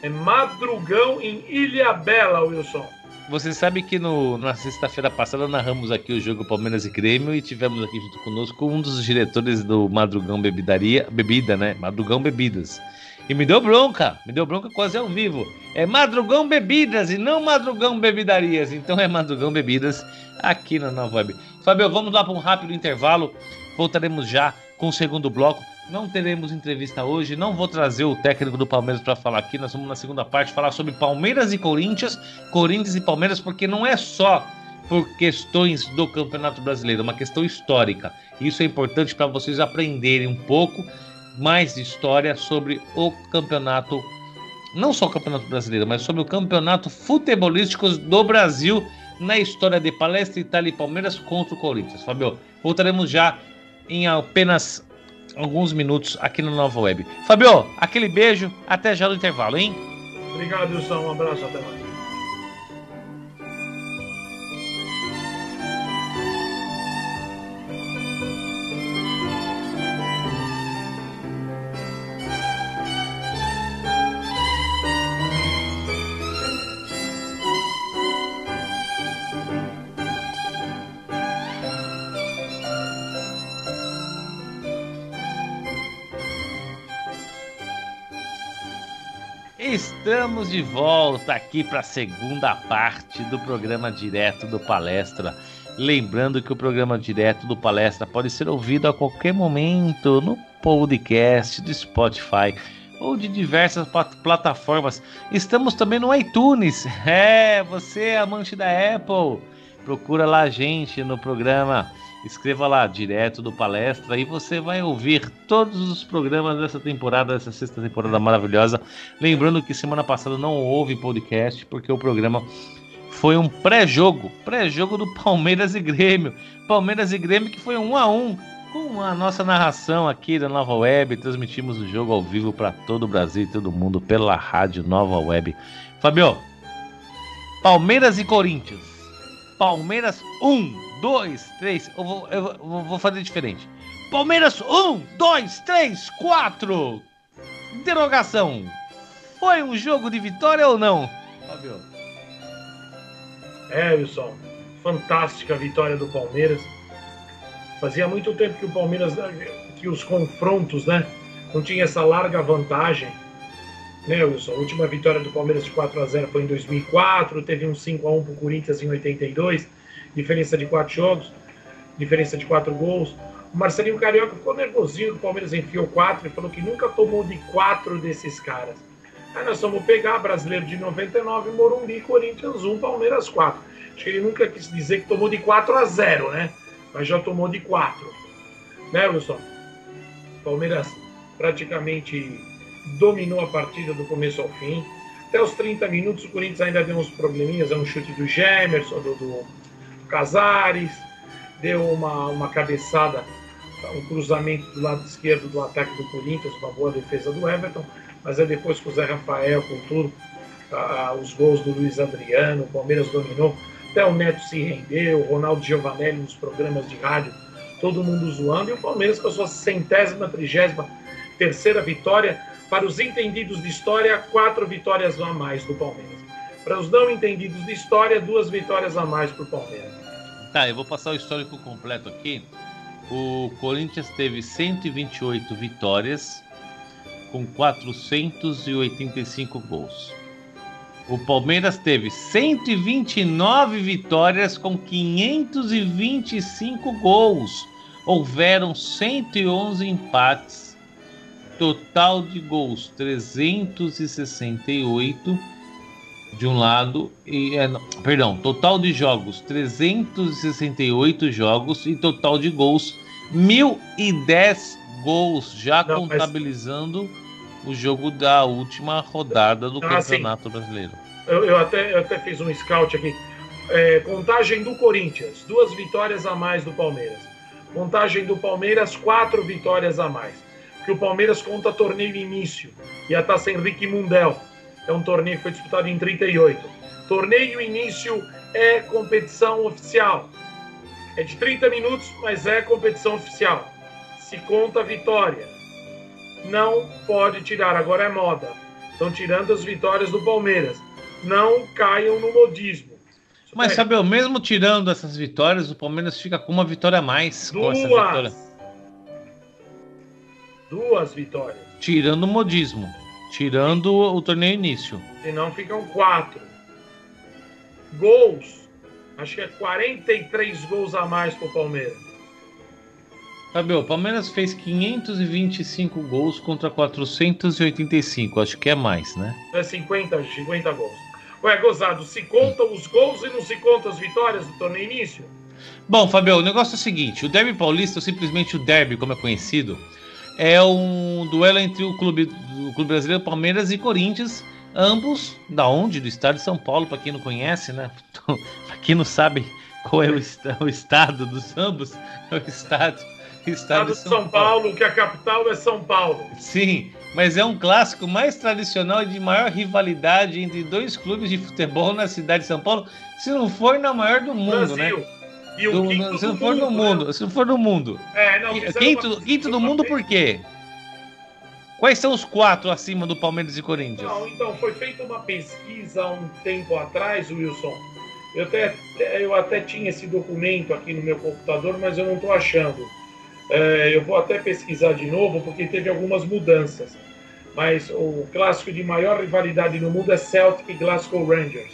É madrugão em Ilhabela, Wilson. Você sabe que no, na sexta-feira passada narramos aqui o jogo Palmeiras e Grêmio e tivemos aqui junto conosco um dos diretores do Madrugão Bebidaria, Bebida, né? Madrugão Bebidas. E me deu bronca, me deu bronca quase ao vivo. É Madrugão Bebidas e não Madrugão Bebidarias. Então é Madrugão Bebidas aqui na Nova Web. Fabio, vamos lá para um rápido intervalo. Voltaremos já com o segundo bloco. Não teremos entrevista hoje, não vou trazer o técnico do Palmeiras para falar aqui. Nós vamos na segunda parte falar sobre Palmeiras e Corinthians, Corinthians e Palmeiras, porque não é só por questões do Campeonato Brasileiro, é uma questão histórica. Isso é importante para vocês aprenderem um pouco mais de história sobre o campeonato, não só o Campeonato Brasileiro, mas sobre o campeonato futebolístico do Brasil na história de Palestra, Itália e Palmeiras contra o Corinthians. Fabio, voltaremos já em apenas alguns minutos aqui no Nova Web. Fabio, aquele beijo, até já no intervalo, hein? Obrigado, Wilson. Um abraço, até mais. Estamos de volta aqui para a segunda parte do programa direto do Palestra. Lembrando que o programa direto do Palestra pode ser ouvido a qualquer momento no podcast do Spotify ou de diversas plat- plataformas. Estamos também no iTunes. É, você é amante da Apple, procura lá a gente no programa. Escreva lá direto do palestra e você vai ouvir todos os programas dessa temporada, dessa sexta temporada maravilhosa. Lembrando que semana passada não houve podcast porque o programa foi um pré-jogo, pré-jogo do Palmeiras e Grêmio. Palmeiras e Grêmio que foi um a um com a nossa narração aqui da Nova Web. Transmitimos o jogo ao vivo para todo o Brasil e todo mundo pela rádio Nova Web. Fabio, Palmeiras e Corinthians. Palmeiras 1, 2, 3. Eu vou, eu vou fazer diferente. Palmeiras 1, 2, 3, 4. Interrogação. Foi um jogo de vitória ou não? Fabio. É, Wilson. Fantástica vitória do Palmeiras. Fazia muito tempo que o Palmeiras, que os confrontos, né? Não tinha essa larga vantagem. Né, Wilson? A última vitória do Palmeiras de 4 a 0 foi em 2004. Teve um 5 a 1 para o Corinthians em 82. Diferença de 4 jogos. Diferença de 4 gols. O Marcelinho Carioca ficou nervosinho o Palmeiras enfiou 4 e falou que nunca tomou de 4 desses caras. Aí nós vamos pegar brasileiro de 99, Morumbi, Corinthians 1, Palmeiras 4. Acho que ele nunca quis dizer que tomou de 4 a 0, né? Mas já tomou de 4. Né, Wilson? Palmeiras praticamente dominou a partida do começo ao fim. Até os 30 minutos, o Corinthians ainda deu uns probleminhas. É um chute do Gemerson, do, do Casares, deu uma, uma cabeçada um cruzamento do lado esquerdo do ataque do Corinthians, uma boa defesa do Everton, mas é depois com o Zé Rafael, com tudo, os gols do Luiz Adriano, o Palmeiras dominou, até o Neto se rendeu, o Ronaldo Giovanelli nos programas de rádio, todo mundo zoando, e o Palmeiras com a sua centésima, trigésima terceira vitória, para os entendidos de história, quatro vitórias a mais do Palmeiras. Para os não entendidos de história, duas vitórias a mais para o Palmeiras. Tá, eu vou passar o histórico completo aqui o Corinthians teve 128 vitórias com 485 gols. O Palmeiras teve 129 vitórias com 525 gols. Houveram 111 empates. Total de gols 368 de um lado e é, perdão, total de jogos 368 jogos e total de gols 1010 gols já Não, contabilizando mas... o jogo da última rodada do ah, Campeonato sim. Brasileiro. Eu, eu, até, eu até fiz um scout aqui. É, contagem do Corinthians, duas vitórias a mais do Palmeiras. Contagem do Palmeiras, quatro vitórias a mais. Que o Palmeiras conta torneio início e a taça Henrique Mundel é um torneio que foi disputado em 38. Torneio início é competição oficial. É de 30 minutos, mas é competição oficial. Se conta vitória. Não pode tirar, agora é moda. Estão tirando as vitórias do Palmeiras. Não caiam no modismo. Mas, sabe, mesmo tirando essas vitórias, o Palmeiras fica com uma vitória a mais. Duas. Duas vitórias. Tirando o modismo. Tirando o torneio início. Senão ficam quatro. Gols. Acho que é 43 gols a mais pro Palmeiras. Fabio, o Palmeiras fez 525 gols contra 485. Acho que é mais, né? É 50, 50 gols. Ué, gozado, se conta os gols e não se conta as vitórias do torneio início? Bom, Fabio, o negócio é o seguinte: o Derby Paulista, ou simplesmente o Derby, como é conhecido, é um duelo entre o clube, o clube brasileiro Palmeiras e Corinthians, ambos da onde? Do estado de São Paulo, para quem não conhece, né? para quem não sabe qual é o, o estado dos ambos, é o estado, o estado de São, São Paulo, Paulo, que a capital é São Paulo. Sim, mas é um clássico mais tradicional e de maior rivalidade entre dois clubes de futebol na cidade de São Paulo, se não for na maior do mundo, né? Brasil. né? E o do, quinto se não for mundo, no mundo, né? se não for no mundo. É, não, quinto, quinto do mundo por quê? Quais são os quatro acima do Palmeiras e Corinthians? Não, então, foi feita uma pesquisa há um tempo atrás, Wilson. Eu até, eu até tinha esse documento aqui no meu computador, mas eu não estou achando. É, eu vou até pesquisar de novo, porque teve algumas mudanças. Mas o clássico de maior rivalidade no mundo é Celtic e Glasgow Rangers.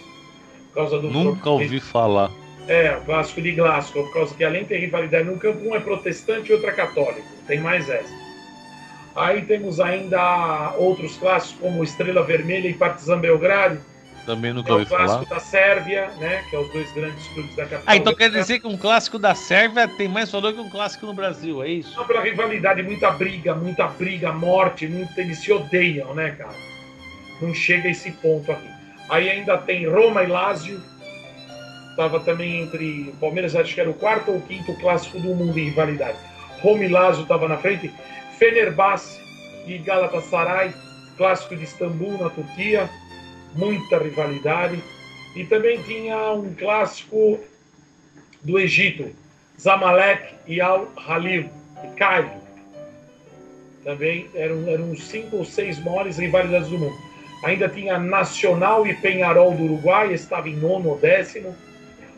Por causa do Nunca ouvi falar. É, o clássico de Glasgow, por causa que além de ter rivalidade no campo, um é protestante e outro é católico. Tem mais essa. Aí temos ainda outros clássicos, como Estrela Vermelha e Partizan Belgrado. Também nunca é ouvi falar. o clássico da Sérvia, né? Que é os dois grandes clubes da capital. Ah, então quer dizer que um clássico da Sérvia tem mais valor que um clássico no Brasil, é isso? Não, pela rivalidade, muita briga, muita briga, morte, muito, eles se odeiam, né, cara? Não chega a esse ponto aqui. Aí ainda tem Roma e Lazio, estava também entre o Palmeiras, acho que era o quarto ou quinto clássico do mundo em rivalidade. Rome Lazio estava na frente, Fenerbahçe e Galatasaray, clássico de Istambul, na Turquia, muita rivalidade. E também tinha um clássico do Egito, Zamalek e Al-Halil, e Cairo. Também eram, eram cinco ou seis maiores rivalidades do mundo. Ainda tinha Nacional e Penharol do Uruguai, estava em nono ou décimo.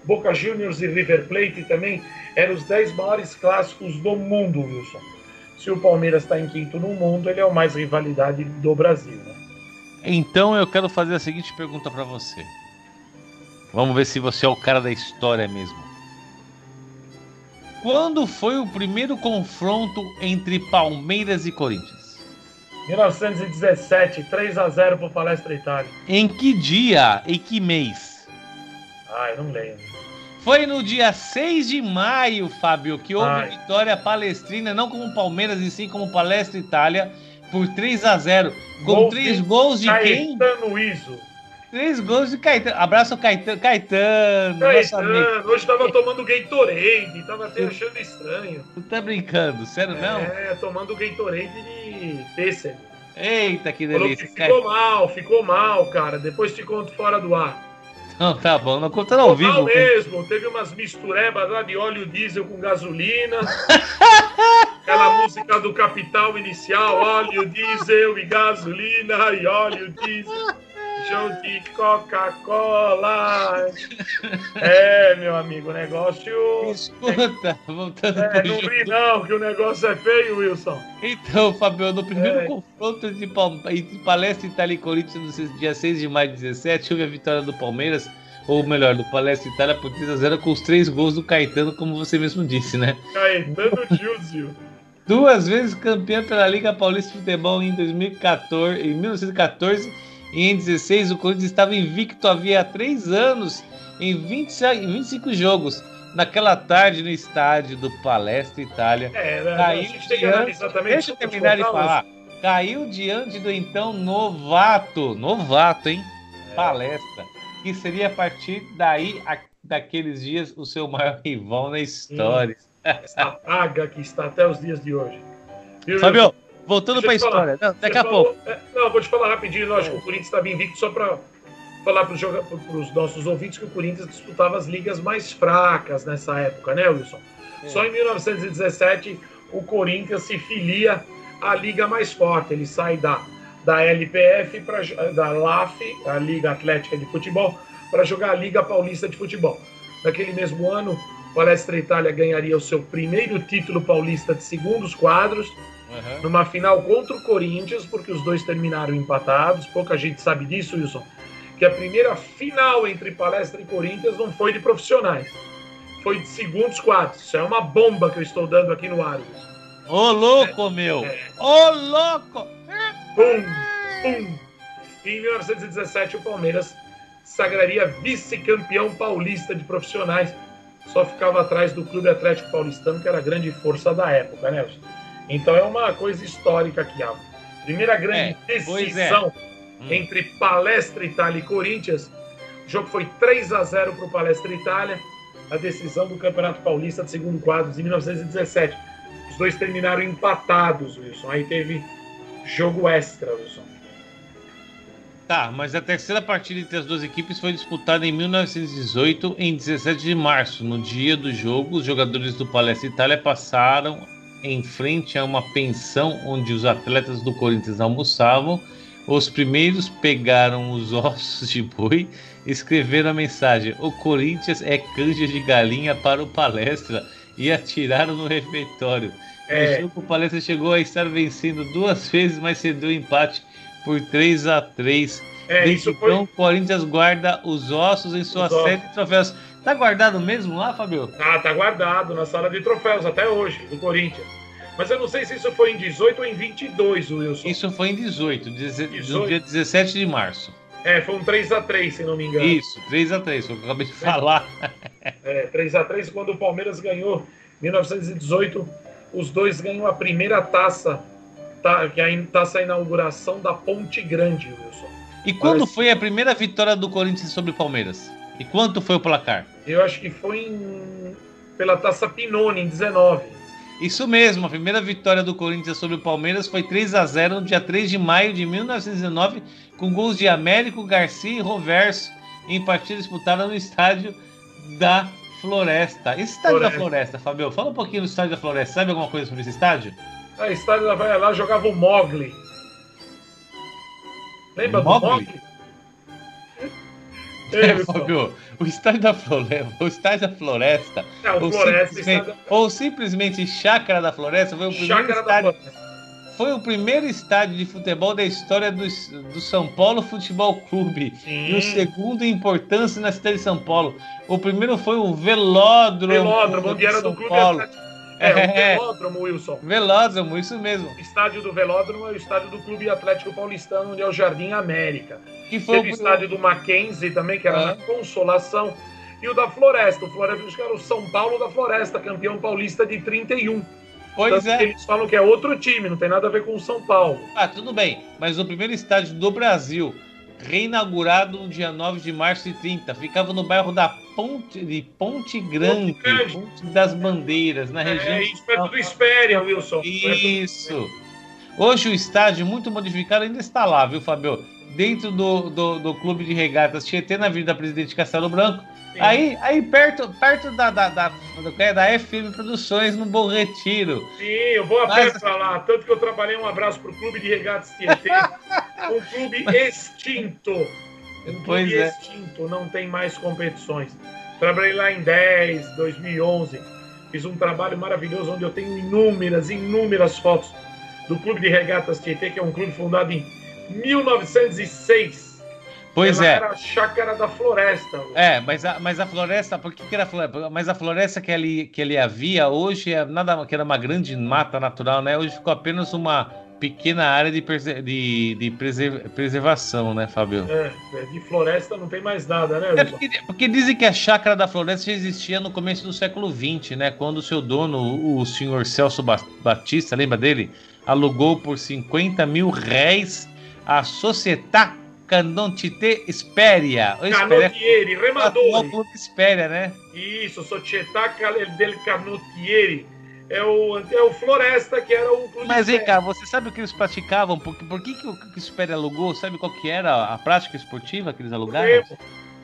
Boca Juniors e River Plate também eram os dez maiores clássicos do mundo, Wilson. Se o Palmeiras está em quinto no mundo, ele é o mais rivalidade do Brasil. Né? Então eu quero fazer a seguinte pergunta para você. Vamos ver se você é o cara da história mesmo. Quando foi o primeiro confronto entre Palmeiras e Corinthians? 1917, 3 a 0 para o Palestra Itália. Em que dia e que mês? Ah, eu não lembro. Foi no dia 6 de maio, Fábio, que houve Ai. vitória palestrina, não como Palmeiras e sim como Palestra Itália, por 3 a 0 Com Gols três de gols de quem? Caetano Iso. Três gols de Caetano. Abraço Caetano. Caetano. Caetano, hoje tava tomando Gatorade, tava até achando estranho. Tu tá brincando, sério não? É, tomando Gatorade de pêssego. Eita, que Falou que delícia. ficou mal, ficou mal, cara. Depois te conto fora do ar. Não, tá bom, não contando ao Ficou mal vivo. mesmo. Teve umas misturebas lá de óleo diesel com gasolina. Aquela música do Capital inicial, óleo diesel e gasolina e óleo diesel. Show de Coca-Cola. É, meu amigo, o negócio. Escuta, voltando É, pro não jogo. ri não, que o negócio é feio, Wilson. Então, Fabio, no primeiro É. confronto entre, entre Palestra Itália e Corinthians, no dia 6 de maio de 17, houve a vitória do Palmeiras, ou melhor, do Palestra Itália por 3 a 0 com os três gols do Caetano, como você mesmo disse, né? Caetano Gilzio. Duas vezes campeão pela Liga Paulista de Futebol em 2014, em 1914 e em 16 o Corinthians estava invicto havia três anos em 20 em 25 jogos. Naquela tarde no estádio do Palestra Itália, É, né? Caiu a gente tem que diante-. Deixa eu terminar de falar. Caiu diante do então novato, novato, hein? É. Palestra. Que seria a partir daí, a- daqueles dias, o seu maior rival na história. Essa praga que está até os dias de hoje. Fabio, voltando te falar. história. Não, daqui a falou- pouco. é, não, vou te falar rapidinho, lógico, o Corinthians estava invicto só para falar para os nossos ouvintes que o Corinthians disputava as ligas mais fracas nessa época, né, Wilson? É. Só em 1917 o Corinthians se filia à liga mais forte. Ele sai da, da LPF, pra, da LAF, a Liga Atlética de Futebol, para jogar a Liga Paulista de Futebol. Naquele mesmo ano, o Palestra Itália ganharia o seu primeiro título paulista de segundos quadros, Uhum. numa final contra o Corinthians, porque os dois terminaram empatados. Pouca gente sabe disso, Wilson. Que a primeira final entre Palestra e Corinthians não foi de profissionais, foi de segundos quadros. Isso é uma bomba que eu estou dando aqui no ar. Wilson. Ô, louco, meu! É. Ô, louco! Pum, pum. E em 1917, o Palmeiras sagraria vice-campeão paulista de profissionais. Só ficava atrás do Clube Atlético Paulistano, que era a grande força da época, né? Então é uma coisa histórica aqui, a primeira grande É, é. decisão Hum. entre Palestra Itália e Corinthians. O jogo foi 3 a 0 para o Palestra Itália, a decisão do Campeonato Paulista de segundo quadro em 1917. Os dois terminaram empatados, Wilson. Aí teve jogo extra, Wilson. Tá, mas a terceira partida entre as duas equipes foi disputada em 1918, em 17 de março. No dia do jogo, os jogadores do Palestra Itália passaram em frente a uma pensão onde os atletas do Corinthians almoçavam. Os primeiros pegaram os ossos de boi e escreveram a mensagem: O Corinthians é canja de galinha para o Palestra e atiraram no refeitório. É. No jogo, o Palestra chegou a estar vencendo duas vezes, mas cedeu o empate por 3 a 3 É, Desde foi. então, o Corinthians guarda os ossos em sua Os ossos. série de troféus. Tá guardado mesmo lá, Fabio? Ah, tá guardado na sala de troféus até hoje, do Corinthians. Mas eu não sei se isso foi em 18 ou em 22, Wilson. Isso foi em 18, deze- no 18. dia 17 de março. É, foi um 3 a 3 se não me engano. Isso, 3 a 3 foi o que eu acabei de falar. É, 3 a 3 quando o Palmeiras ganhou em 1918, os dois ganham a primeira taça, tá, que é a taça inauguração da Ponte Grande, Wilson. E quando Mas- foi a primeira vitória do Corinthians sobre o Palmeiras? E quanto foi o placar? Eu acho que foi em- pela taça Pinone, em 19. Isso mesmo, a primeira vitória do Corinthians sobre o Palmeiras foi 3 a 0 no dia 3 de maio de 1919, com gols de Américo, Garcia e Roverso, em partida disputada no estádio da Floresta. Esse estádio Floresta. da Floresta, Fabio, fala um pouquinho do estádio da Floresta. Sabe alguma coisa sobre esse estádio? A estádio da Vai lá jogava o Mogli. Lembra Mogli? do Mogli? É. Fabio, o estádio da Floresta, o estádio da Floresta, É, ou, Floresta, simplesmente, estádio ou simplesmente Chácara da Floresta, foi o primeiro da estádio foi o primeiro estádio de futebol da história do, do São Paulo Futebol Clube. E o Sim. segundo em importância na cidade de São Paulo. O primeiro foi o Velódromo, Velódromo, onde era São do Clube Paulo. Atlético. É, o. Velódromo, Wilson. Velódromo, isso mesmo. O estádio do Velódromo é o estádio do Clube Atlético Paulistano, onde é o Jardim América. Que foi Teve o estádio do Mackenzie também, que era Ah. na Consolação. E o da Floresta. O Floresta, que era o São Paulo da Floresta, campeão paulista de 31. Pois Tanto é. eles falam que é outro time, não tem nada a ver com o São Paulo. Ah, tudo bem. Mas o primeiro estádio do Brasil, reinaugurado no dia 9 de março de 30, ficava no bairro da Ponte de Ponte Grande, Ponte Grande. Ponte das Bandeiras, na região. É isso, perto do Espéria, Wilson. Isso. Hoje o estádio, muito modificado, ainda está lá, viu, Fabio? Dentro do, do, do clube de regatas Tietê, na Avenida Presidente Castelo Branco. Sim. Aí, aí perto, perto da, da, da, é, da FM Produções, no Bom Retiro. Sim, eu vou a pé Mas- pra lá. Tanto que eu trabalhei um abraço pro Clube de Regatas Tietê. um clube extinto. Pois é. extinto, não tem mais competições. Trabalhei lá em 10, 2011. Fiz um trabalho maravilhoso onde eu tenho inúmeras, inúmeras fotos do Clube de Regatas Tietê, que é um clube fundado em 1906. Pois é. Era a Chácara da Floresta. É, mas a, mas a floresta, por que, que era floresta? Mas a floresta que ali, que ali havia hoje é nada que era uma grande mata natural, né? Hoje ficou apenas uma pequena área de, preser- de, de preser- preservação, né, Fabio? É, de floresta não tem mais nada, né, É porque, porque dizem que a chácara da floresta já existia no começo do século XX, né? Quando o seu dono, o, senhor Celso Ba- Batista, lembra dele? Alugou por 50 mil réis a Società Canotite Esperia. Canottieri, o remadores. clube Esperia, né? Isso, Società Cal- del Canottieri. É o, é o Floresta, que era o clube Mas vem cá, você sabe o que eles praticavam? Por, que- por que, que o o Esperia alugou? Sabe qual que era a prática esportiva que eles alugaram? Remo.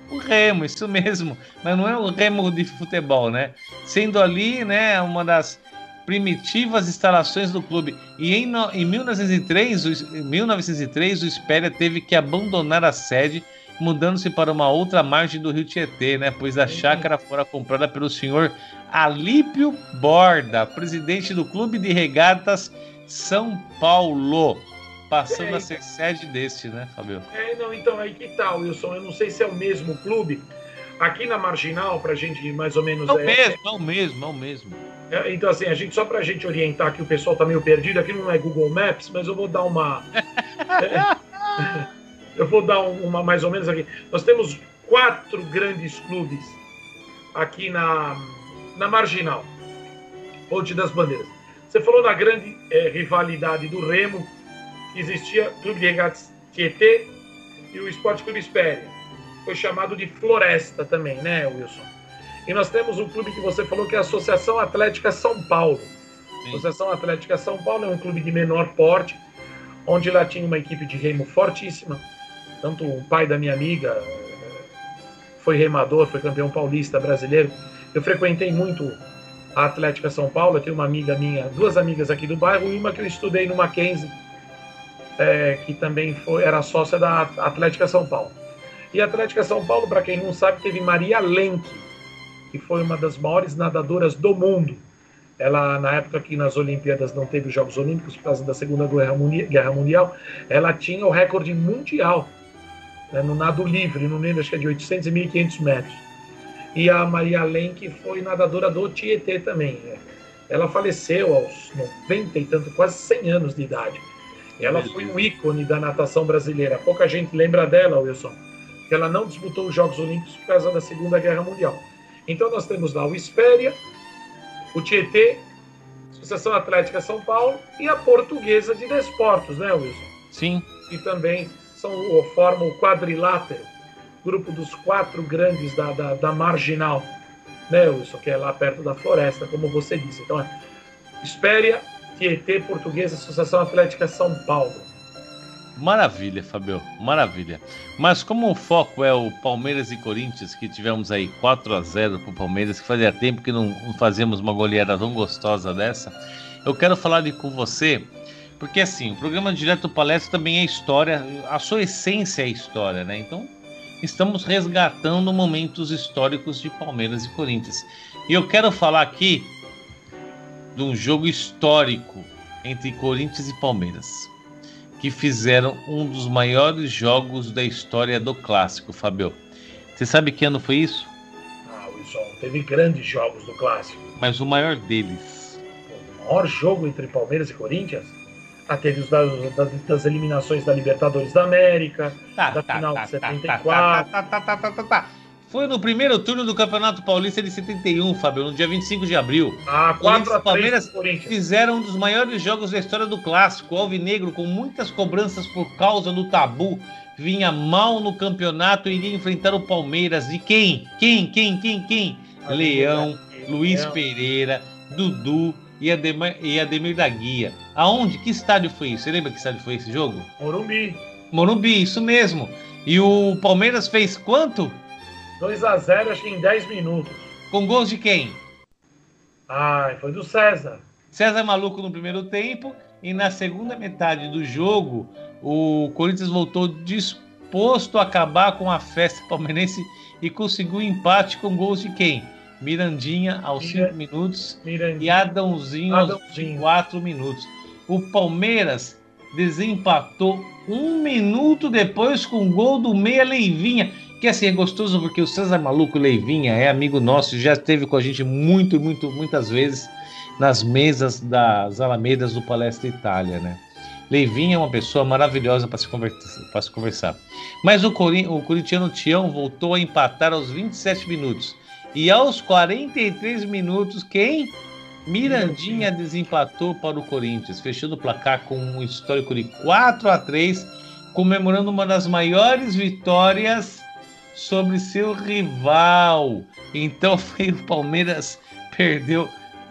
O remo, isso mesmo. Mas não é o remo de futebol, né? Sendo ali, né, uma das primitivas instalações do clube. E em, em 1903, o, em 1903, o Espéria teve que abandonar a sede, mudando-se para uma outra margem do rio Tietê, né? Pois a chácara fora comprada pelo senhor Alípio Borda, presidente do Clube de Regatas São Paulo. Passando É, a ser sede deste, né, Fabio? É, não, então aí que tal, Wilson? Eu não sei se é o mesmo clube. Aqui na Marginal, pra gente mais ou menos. É o é- mesmo, é o mesmo, é o mesmo. é, então, assim, a gente, só pra gente orientar que o pessoal tá meio perdido, aqui não é Google Maps, mas eu vou dar uma. É, eu vou dar um- uma mais ou menos aqui. Nós temos quatro grandes clubes aqui na, na Marginal, Ponte das Bandeiras. Você falou da grande eh, rivalidade do Remo, que existia Clube de Regatas Tietê e o Esporte Clube Espéria. Foi chamado de Floresta também, né, Wilson? E nós temos um clube que você falou que é a Associação Atlética São Paulo. Sim. Associação Atlética São Paulo é um clube de menor porte, onde lá tinha uma equipe de remo fortíssima. Tanto o pai da minha amiga foi remador, foi campeão paulista brasileiro. Eu frequentei muito a Atlética São Paulo. Eu tenho uma amiga minha, duas amigas aqui do bairro e uma que eu estudei no Mackenzie, eh, que também foi, era sócia da Atlética São Paulo. E a Atlética São Paulo, para quem não sabe, teve Maria Lenk, que foi uma das maiores nadadoras do mundo. Ela, na época que nas Olimpíadas não teve os Jogos Olímpicos por causa da Segunda Guerra Mundial, ela tinha o recorde mundial né, no nado livre, não lembro, acho que é de 800 e 1.500 metros. E a Maria Lenk foi nadadora do Tietê também. né. Ela faleceu aos 90 e tanto, quase 100 anos de idade. E ela foi um ícone da natação brasileira. Pouca gente lembra dela, Wilson, porque ela não disputou os Jogos Olímpicos por causa da Segunda Guerra Mundial. Então nós temos lá o Espéria, o Tietê, Associação Atlética São Paulo e a Portuguesa de Desportos, né, Wilson? Sim. Que também são, ou formam o quadrilátero, grupo dos quatro grandes da, da, da Marginal, né, Wilson? Que é lá perto da floresta, como você disse. Então é Espéria, Tietê, Portuguesa, Associação Atlética São Paulo. Maravilha, Fabio, maravilha. Mas como o foco é o Palmeiras e Corinthians, que tivemos aí 4 a 0 pro Palmeiras, que fazia tempo que não, fazíamos uma goleada tão gostosa dessa, eu quero falar com você, porque assim, o programa Direto Palestra também é história, a sua essência é história, né? Então, estamos resgatando momentos históricos de Palmeiras e Corinthians. E eu quero falar aqui de um jogo histórico entre Corinthians e Palmeiras que fizeram um dos maiores jogos da história do clássico, Fabio. Você sabe que ano foi isso? Ah, Wilson, teve grandes jogos do clássico. Mas o maior deles. O maior jogo entre Palmeiras e Corinthians? Ah, teve os das, das eliminações da Libertadores da América, tá, da tá, final tá, de 74. Tá, tá, tá, tá, tá, tá. Foi no primeiro turno do Campeonato Paulista de 71, Fábio, no dia 25 de abril. Ah, 4 a 3 Palmeiras fizeram um dos maiores jogos da história do clássico. O Alvinegro, com muitas cobranças por causa do tabu, vinha mal no campeonato e iria enfrentar o Palmeiras. E quem? Quem? Quem? Quem? Quem? Leão, Luiz Leão. Pereira, Dudu e Ademir, e Ademir da Guia. Aonde? Que estádio foi isso? Você lembra que estádio foi esse jogo? Morumbi. Morumbi, isso mesmo. E o Palmeiras fez quanto? 2 a 0 acho que em 10 minutos. Com gols de quem? Ai, foi do César. César Maluco no primeiro tempo e na segunda metade do jogo o Corinthians voltou disposto a acabar com a festa palmeirense e conseguiu um empate com gols de quem? Mirandinha aos Mira- 5 minutos e Mirandinha. Adãozinho aos Adãozinho. 4 minutos. O Palmeiras desempatou um minuto depois com o gol do Meia Leivinha. Que assim é gostoso porque o César Maluco Leivinha é amigo nosso, já esteve com a gente muito, muito, muitas vezes nas mesas das Alamedas do Palestra Itália, né? Leivinha é uma pessoa maravilhosa para se, se conversar. Mas o, Corin o corintiano Tião voltou a empatar aos 27 minutos. E aos 43 minutos, quem? Mirandinha desempatou para o Corinthians, fechando o placar com um histórico de 4 a 3, comemorando uma das maiores vitórias sobre seu rival. Então foi o Palmeiras perdeu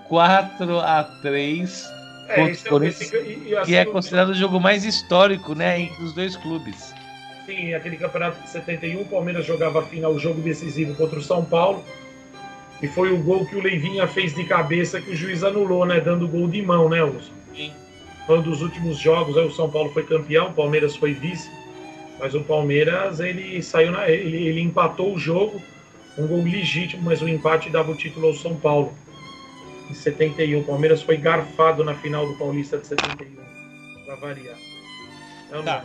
4 a 3, É, contra esse o é- Corinthians, esse- e- e assim, que é considerado o jogo mais histórico, né, entre os dois clubes. Sim, aquele campeonato de 71, o Palmeiras jogava a final, o jogo decisivo contra o São Paulo. E foi o gol que o Leivinha fez de cabeça que o juiz anulou, né? Dando gol de mão, né, Wilson? Sim. Foi um dos últimos jogos, aí o São Paulo foi campeão, o Palmeiras foi vice. Mas o Palmeiras, ele saiu na. Ele, ele empatou o jogo, um gol legítimo, mas o empate dava o título ao São Paulo. Em 71. O Palmeiras foi garfado na final do Paulista de 71. Pra variar. Então, Tá.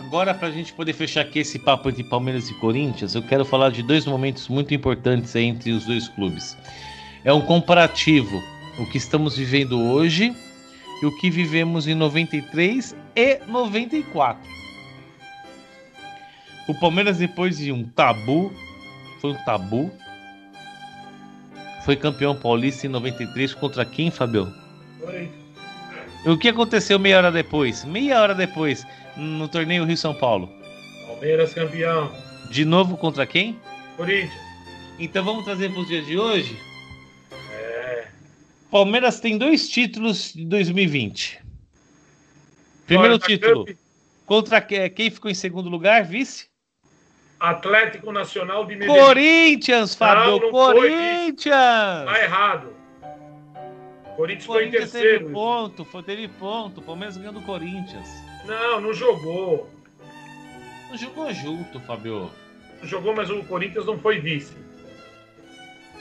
Agora, para a gente poder fechar aqui esse papo entre Palmeiras e Corinthians, eu quero falar de dois momentos muito importantes entre os dois clubes. É um comparativo, o que estamos vivendo hoje e o que vivemos em 93 e 94. O Palmeiras, depois de um tabu, foi um tabu, foi campeão paulista em 93 contra quem, Fabio? E o que aconteceu meia hora depois? Meia hora depois, no torneio Rio-São Paulo. Palmeiras campeão. De novo contra quem? Corinthians. Então vamos trazer para os dias de hoje. É. Palmeiras tem dois títulos de 2020. Primeiro Florida título contra que- quem ficou em segundo lugar? Vice? Atlético Nacional de Medellín. Corinthians, Fábio! não foi Corinthians! Tá errado. Corinthians foi em Corinthians teve terceiro. ponto, foi, teve ponto. Palmeiras ganhou do Corinthians. Não, não jogou. Não jogou junto, Fábio. Não jogou, mas o Corinthians não foi vice.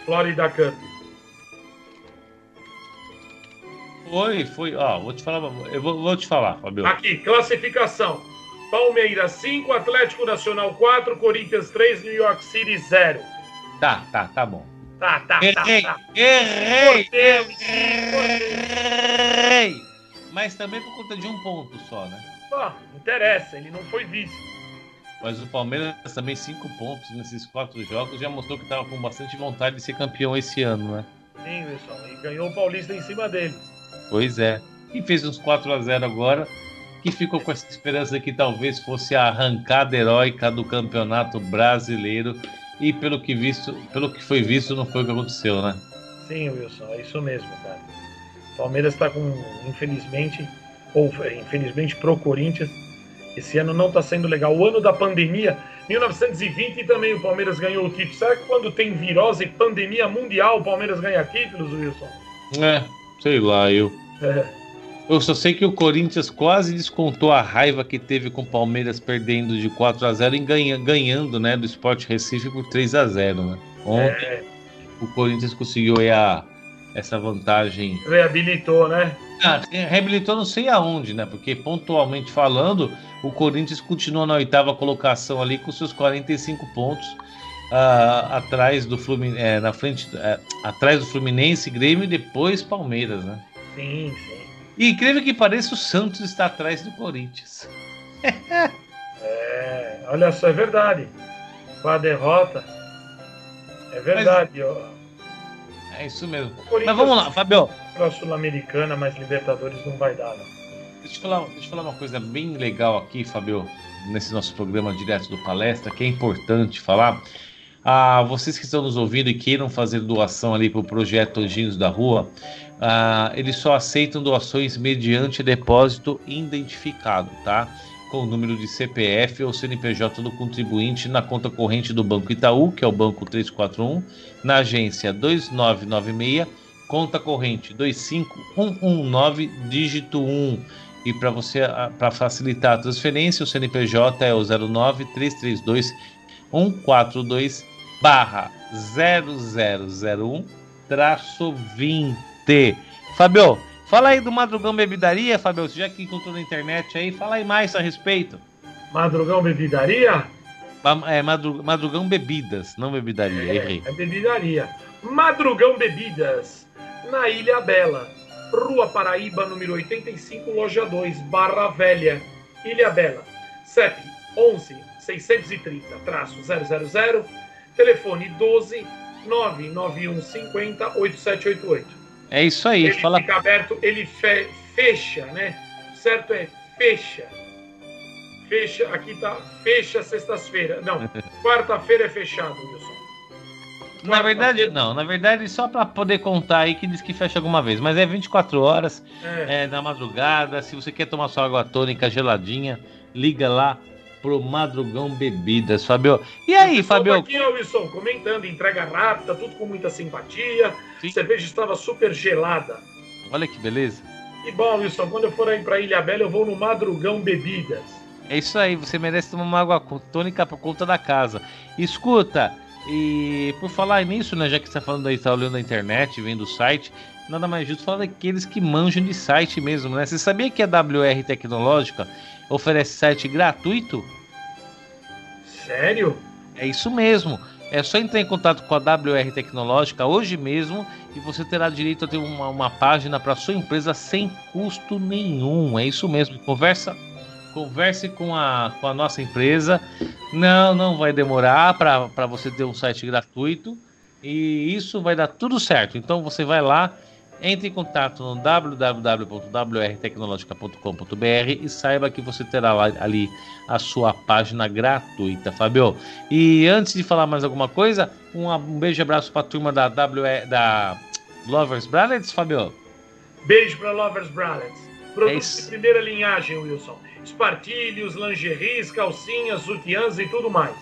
Florida Cup. Foi, foi. Ó, vou te falar. Eu vou, vou te falar, Fábio. Aqui, classificação. Palmeiras 5, Atlético Nacional 4, Corinthians 3, New York City 0. Tá, tá, tá bom. Tá, tá, tá, Errei, tá. errei, Cortei, errei. Mas também por conta de um ponto só, né? Ah, não interessa, ele não foi vice. Mas o Palmeiras também cinco pontos nesses quatro jogos já mostrou que estava com bastante vontade de ser campeão esse ano, né? Sim, Wilson. E ganhou o Paulista em cima dele. Pois é. E fez uns 4 a 0 agora, que ficou com essa esperança que talvez fosse a arrancada heróica do Campeonato Brasileiro. E pelo que visto, pelo que foi visto, não foi o que aconteceu, né? Sim, Wilson, é isso mesmo, cara. O Palmeiras está com, infelizmente, ou é, infelizmente pro Corinthians, Esse ano não está sendo legal. O ano da pandemia, 1920 também o Palmeiras ganhou o título. Será que quando tem virose e pandemia mundial o Palmeiras ganha títulos, Wilson? É, sei lá, eu. É. Eu só sei que o Corinthians quase descontou a raiva que teve com o Palmeiras perdendo de 4 a 0 e ganha, ganhando, né, do Sport Recife por 3 a 0 né? Ontem É, o Corinthians conseguiu aí a, essa vantagem. reabilitou, né? Ah, reabilitou não sei aonde, né? Porque pontualmente falando, o Corinthians continua na oitava colocação ali com seus 45 pontos. ah, atrás do Fluminense, é, na frente, é, atrás do Fluminense, Grêmio e depois Palmeiras, né? Sim, sim. E incrível que pareça, o Santos está atrás do Corinthians. É, olha só, é verdade. Com a derrota. É verdade. ó. É isso mesmo. Mas vamos lá, Fabio. Pra Sul-Americana, mas Libertadores não vai dar, não. Deixa eu, falar, deixa eu falar uma coisa bem legal aqui, Fabio, nesse nosso programa direto do palestra, que é importante falar. Ah, vocês que estão nos ouvindo e queiram fazer doação ali para o projeto Anjinhos da Rua, ah, eles só aceitam doações mediante depósito identificado, tá? Com o número de CPF ou CNPJ do contribuinte na conta corrente do Banco Itaú, que é o Banco 341, na agência 2996, conta corrente 25119, dígito 1. E para você, para facilitar a transferência, o CNPJ é o 09332 142 barra 0001 traço 20. Fabio, fala aí do Madrugão Bebidaria, Fabio, você já que encontrou na internet aí, fala aí mais a respeito. Madrugão Bebidaria? É, Madru- Madrugão Bebidas, não Bebidaria, errei. É bebidaria. Madrugão Bebidas, na Ilha Bela. Rua Paraíba, número 85, loja 2, Barra Velha, Ilha Bela. CEP 11 630 000, telefone 12 99150 8788. É isso aí, Ele fala. fica aberto, ele fe- fecha, né? Certo é fecha. Fecha, aqui tá fecha sextas-feiras. Não, quarta-feira é fechado, Wilson. Na verdade, não, na verdade, só para poder contar aí que diz que fecha alguma vez, mas é 24 horas, É, é na madrugada. Se você quer tomar sua água tônica geladinha, liga lá pro Madrugão Bebidas, Fabio. E aí, Fabio? Aqui, Wilson, comentando, entrega rápida, tudo com muita simpatia. Sim. A cerveja estava super gelada. Olha que beleza. E bom, Wilson, quando eu for aí pra Ilha Bela, eu vou no Madrugão Bebidas. É isso aí, você merece tomar uma água tônica por conta da casa. Escuta, e por falar nisso, né, já que você tá falando aí, tá olhando na internet, vendo o site, nada mais justo falar daqueles que manjam de site mesmo, né? Você sabia que a WR Tecnológica oferece site gratuito? Sério? É isso mesmo. É só entrar em contato com a WR Tecnológica hoje mesmo e você terá direito a ter uma, uma página para sua empresa sem custo nenhum. É isso mesmo. Conversa, converse com a, com a nossa empresa. Não, não vai demorar para você ter um site gratuito e isso vai dar tudo certo. Então você vai lá, entre em contato no www.wrtecnologica.com.br e saiba que você terá ali a sua página gratuita, Fabio. E antes de falar mais alguma coisa, um, um beijo e abraço para a turma da WE, da Lovers Bralets, Fabio. Beijo pra Lovers Bralets. É Produtos isso. de primeira linhagem, Wilson. Espartilhos, lingeries, calcinhas, sutiãs e tudo mais.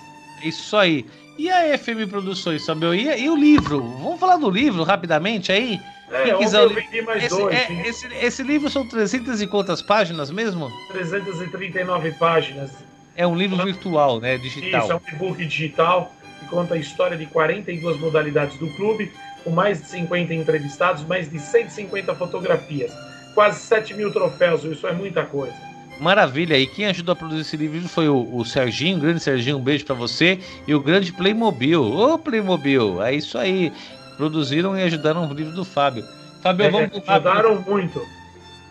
Isso aí. E a FM Produções, Fabio? E, e o livro? Vamos falar do livro rapidamente aí? É, Quem ontem quiser eu o li- vendi mais Esse, dois. é- esse, esse livro são 300 e quantas páginas mesmo? 339 páginas. É um livro virtual, né? Digital. Isso, é um e-book digital que conta a história de 42 modalidades do clube, com mais de 50 entrevistados, mais de 150 fotografias. Quase 7 mil troféus, isso é muita coisa. Maravilha. E quem ajudou a produzir esse livro foi o, o Serginho, o grande Serginho, um beijo pra você. E o grande Playmobil. Ô, Playmobil, é isso aí. Produziram e ajudaram o livro do Fábio. Fábio, É, vamos, pro rápido, ajudaram muito.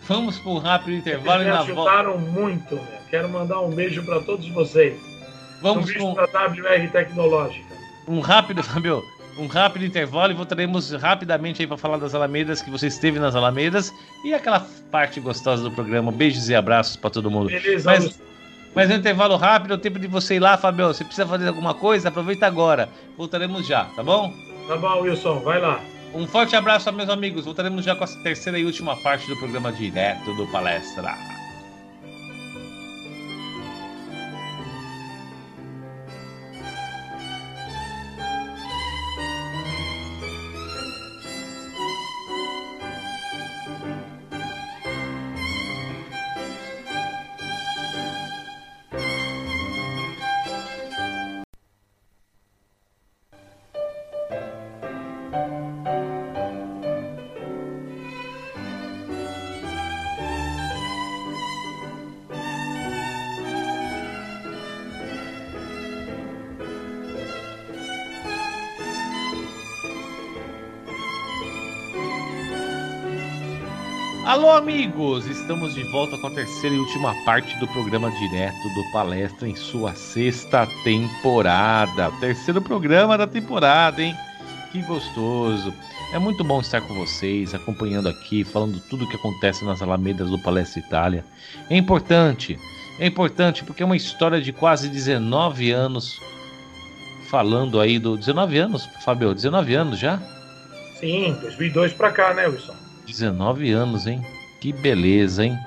vamos pro rápido intervalo Eles e na volta. ajudaram muito, meu. Quero mandar um beijo para todos vocês. Um Vamos com para a WR Tecnológica. um rápido, Fábio. Um rápido intervalo e voltaremos rapidamente aí para falar das Alamedas, que você esteve nas Alamedas e aquela parte gostosa do programa. Beijos e abraços para todo mundo. Beleza, Mas-? Mas no intervalo rápido, é o tempo de você ir lá, Fabio. Se precisa fazer alguma coisa, aproveita agora. Voltaremos já, tá bom? Tá bom, Wilson, vai lá. Um forte abraço, meus amigos. Voltaremos já com a terceira e última parte do programa direto do Palestra. Alô, amigos! Estamos de volta com a terceira e última parte do programa direto do Palestra em sua sexta temporada. Terceiro programa da temporada, hein? Que gostoso! É muito bom estar com vocês, acompanhando aqui, falando tudo o que acontece nas alamedas do Palestra Itália. É importante, é importante porque é uma história de quase 19 anos falando aí do 19 anos, Fabio, 19 anos já? Sim, 2002 para cá, né, Wilson? 19 anos, hein? Que beleza, hein?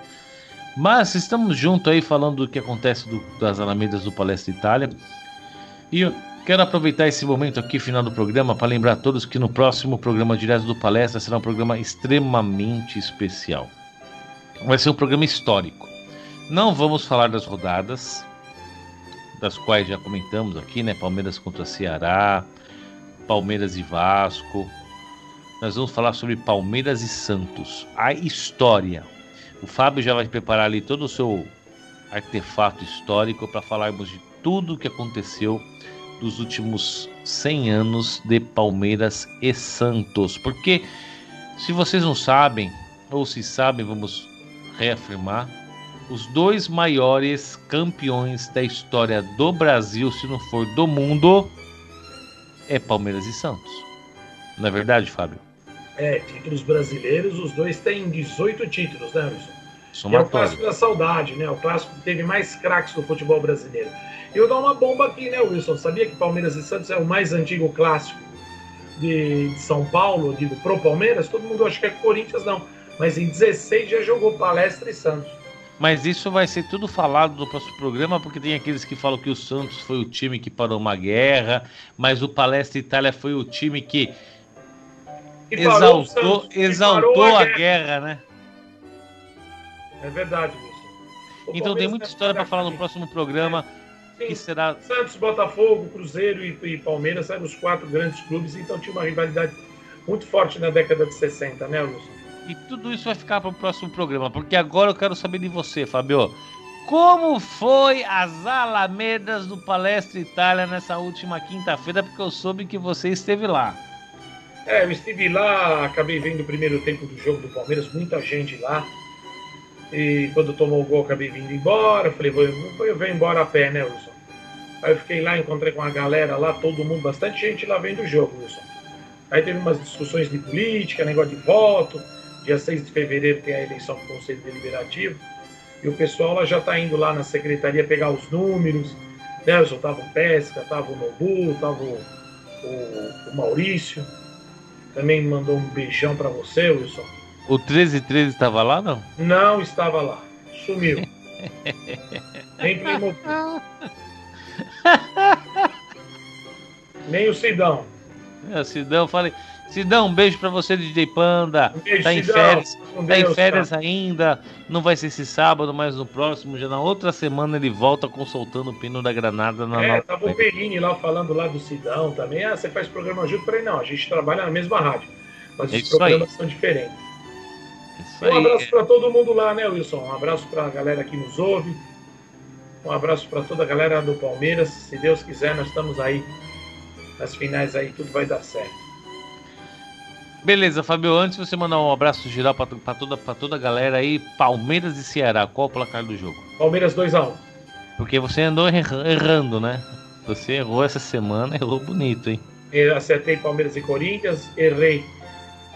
Mas estamos juntos aí falando do que acontece do, das Alamedas do Palestra Itália. E eu quero aproveitar esse momento aqui, final do programa, para lembrar a todos que no próximo programa direto do Palestra será um programa extremamente especial. Vai ser um programa histórico. Não vamos falar das rodadas, das quais já comentamos aqui, né? Palmeiras contra Ceará, Palmeiras e Vasco, nós vamos falar sobre Palmeiras e Santos, a história. O Fábio já vai preparar ali todo o seu artefato histórico para falarmos de tudo o que aconteceu dos últimos 100 anos de Palmeiras e Santos. Porque se vocês não sabem, ou se sabem, vamos reafirmar, os dois maiores campeões da história do Brasil, se não for do mundo, é Palmeiras e Santos. Não é verdade, Fábio? É, títulos brasileiros, os dois têm 18 títulos, né, Wilson? É o clássico da saudade, né? O clássico que teve mais craques do futebol brasileiro. E eu dou uma bomba aqui, né, Wilson? Sabia que Palmeiras e Santos é o mais antigo clássico de, de São Paulo, digo, pro Palmeiras? Todo mundo acha que é Corinthians, não. Mas em 16 já jogou Palestra e Santos. Mas isso vai ser tudo falado no próximo programa, porque tem aqueles que falam que o Santos foi o time que parou uma guerra, mas o Palestra Itália foi o time que exaltou, Santos, exaltou a, guerra. guerra. né? É verdade, Wilson. Então tem muita história para falar no próximo programa. É. Que será... Santos, Botafogo, Cruzeiro e, e Palmeiras eram os quatro grandes clubes, então tinha uma rivalidade muito forte na década de 60, né, Wilson? E tudo isso vai ficar para o próximo programa, porque agora eu quero saber de você, Fabio. Como foi as Alamedas do Palestra Itália nessa última quinta-feira? Porque eu soube que você esteve lá. É, eu estive lá, acabei vendo o primeiro tempo do jogo do Palmeiras, muita gente lá. E quando tomou o gol, acabei vindo embora. Falei, vou, eu venho embora a pé, né, Wilson? Aí eu fiquei lá, encontrei com a galera lá, todo mundo, bastante gente lá vendo o jogo, Wilson. Aí teve umas discussões de política, negócio de voto. Dia 6 de fevereiro tem a eleição do Conselho Deliberativo. E o pessoal lá já está indo lá na secretaria pegar os números. Né, Wilson? Tava o Pesca, tava o Nobu, tava o, o, o Maurício. Também mandou um beijão para você, Wilson. O 1313 estava lá, não? Não estava lá. Sumiu. Nem Playmobil. Nem o Sidão. É, o Sidão, falei. Sidão, um beijo para você, DJ Panda. Um beijo, tá em Sidão. férias, um tá em férias ainda. Não vai ser esse sábado, mas no próximo, já na outra semana ele volta consultando o pino da granada na É, tava o Perini lá falando lá do Sidão também. Ah, você faz programa junto? Falei, não, a gente trabalha na mesma rádio. Mas os programas aí. são diferentes. Isso um abraço para todo mundo lá, né, Wilson? Um abraço para a galera que nos ouve. Um abraço para toda a galera do Palmeiras. Se Deus quiser, nós estamos aí nas finais aí, tudo vai dar certo. Beleza, Fabio, antes de você mandar um abraço geral para toda, toda a galera aí, Palmeiras e Ceará, qual o placar do jogo? Palmeiras 2x1. Porque você andou errando, né? Você errou essa semana, errou bonito, hein? Eu acertei Palmeiras e Corinthians, errei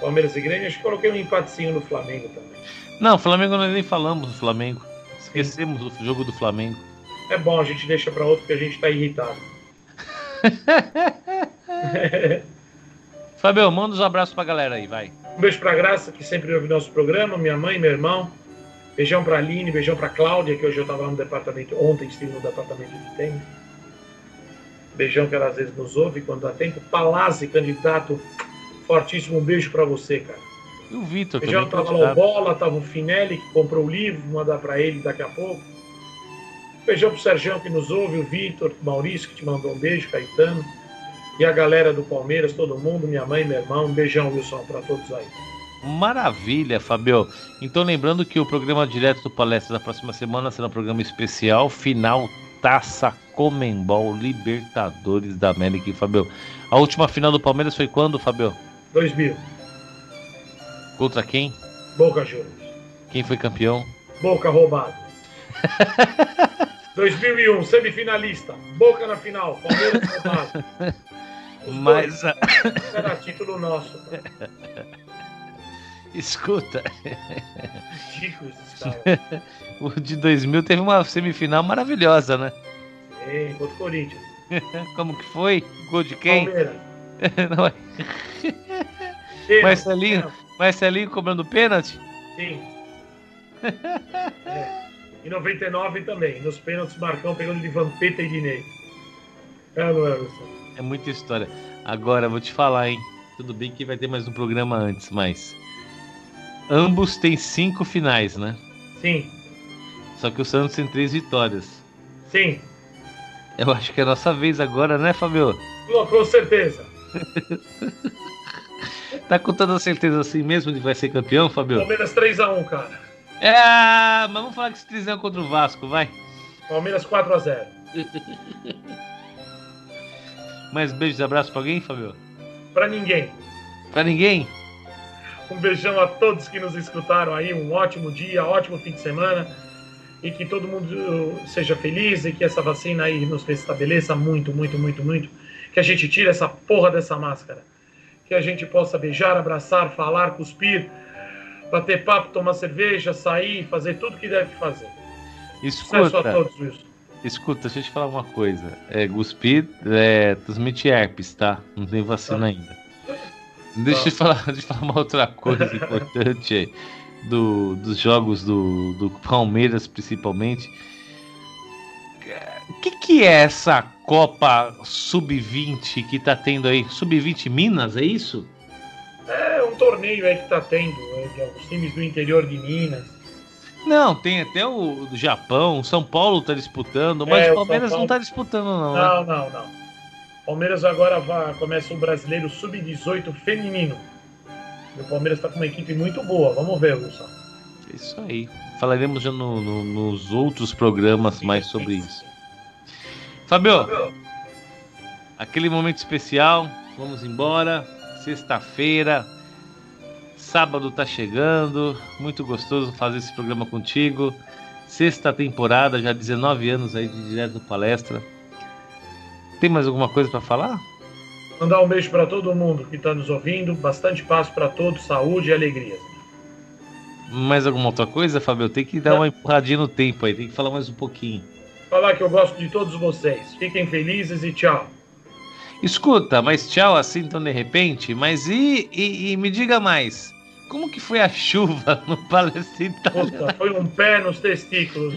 Palmeiras e Grêmio, acho que coloquei um empatezinho no Flamengo também. Não, Flamengo nós nem falamos do Flamengo. Esquecemos Sim. do jogo do Flamengo. É bom, a gente deixa para outro que a gente tá irritado. Fabio, manda uns abraços pra galera aí, vai. Um beijo pra Graça, que sempre ouve nosso programa, minha mãe, meu irmão. Beijão pra Aline, beijão pra Cláudia, que hoje eu tava lá no departamento, ontem estive no departamento de tênis. Beijão que ela às vezes nos ouve quando dá tempo. Palazzi, candidato fortíssimo, um beijo pra você, cara. E o Vitor Beijão, tava lá o Bola, tava o Finelli, que comprou o livro, vou mandar pra ele daqui a pouco. Beijão pro Sergião que nos ouve, o Vitor, o Maurício que te mandou um beijo, Caetano e a galera do Palmeiras, todo mundo, minha mãe, meu irmão. Um beijão, Wilson, para todos aí. Maravilha, Fabio. Então, lembrando que o programa direto do Palestra da próxima semana será um programa especial, final Taça Comembol Libertadores da América. Fabio, a última final do Palmeiras foi quando, Fabio? 2000. Contra quem? Boca Juniors. Quem foi campeão? Boca roubado. 2001, semifinalista. Boca na final. Palmeiras roubado. Os Mas dois, era título nosso. escuta, o de 2000 teve uma semifinal maravilhosa, né? Ei, contra o Corinthians. Como que foi? Gol de quem? Palmeiras. Não é? Marcelinho? Marcelinho cobrando pênalti? Sim. É. Em 99 também. Nos pênaltis, Marcão pegando de Vampeta e Dinei. É, não é, Wilson? É muita história. Agora, vou te falar, hein? Tudo bem que vai ter mais um programa antes, mas. Ambos têm cinco finais, né? Sim, Só que o Santos tem três vitórias. sim. Eu acho que é a nossa vez agora, né, Fabio? Com certeza. Tá com toda certeza assim mesmo de que vai ser campeão, Fabio? Palmeiras 3x1, cara. É, mas vamos falar que esse trisão contra o Vasco, vai. Palmeiras 4x0. Mais beijos e abraços pra alguém, Fabio? Pra ninguém. Pra ninguém? Um beijão a todos que nos escutaram aí. Um ótimo dia, ótimo fim de semana. E que todo mundo seja feliz e que essa vacina aí nos restabeleça muito, muito, muito, muito. Que a gente tire essa porra dessa máscara. Que a gente possa beijar, abraçar, falar, cuspir, bater papo, tomar cerveja, sair, fazer tudo que deve fazer. Sucesso a Escuta, todos, Wilson. Escuta, deixa eu te falar uma coisa. É, Guspir é, transmite herpes, tá? Não tem vacina ainda. Deixa eu falar, deixa eu falar uma outra coisa importante aí. Do, dos jogos do, do Palmeiras, principalmente. O que, que é essa Copa Sub-20 que tá tendo aí? Sub-20 Minas, é isso? É um torneio aí que tá tendo, é, de alguns times do interior de Minas. Não, tem até o do Japão, o São Paulo tá disputando, mas É, o Palmeiras São não Paulo- tá disputando, não, né? Não, não, não. Palmeiras agora vai, começa o brasileiro sub-18 feminino. E o Palmeiras está com uma equipe muito boa. Vamos ver, Wilson. É Isso aí. Falaremos já no- no- nos outros programas mais sobre isso. Fabio, aquele momento especial, vamos embora. Sexta-feira, sábado tá chegando. Muito gostoso fazer esse programa contigo. Sexta temporada, já 19 anos aí de direto palestra. Tem mais alguma coisa para falar? Mandar um beijo para todo mundo que está nos ouvindo. Bastante paz para todos, saúde e alegria. Mais alguma outra coisa, Fabio? Tem que dar uma empurradinha no tempo aí, tem que falar mais um pouquinho. Falar que eu gosto de todos vocês. Fiquem felizes e tchau. Escuta, mas tchau assim tão de repente, mas e, e, e me diga mais, como que foi a chuva no Palestina? Puta, foi um pé nos testículos.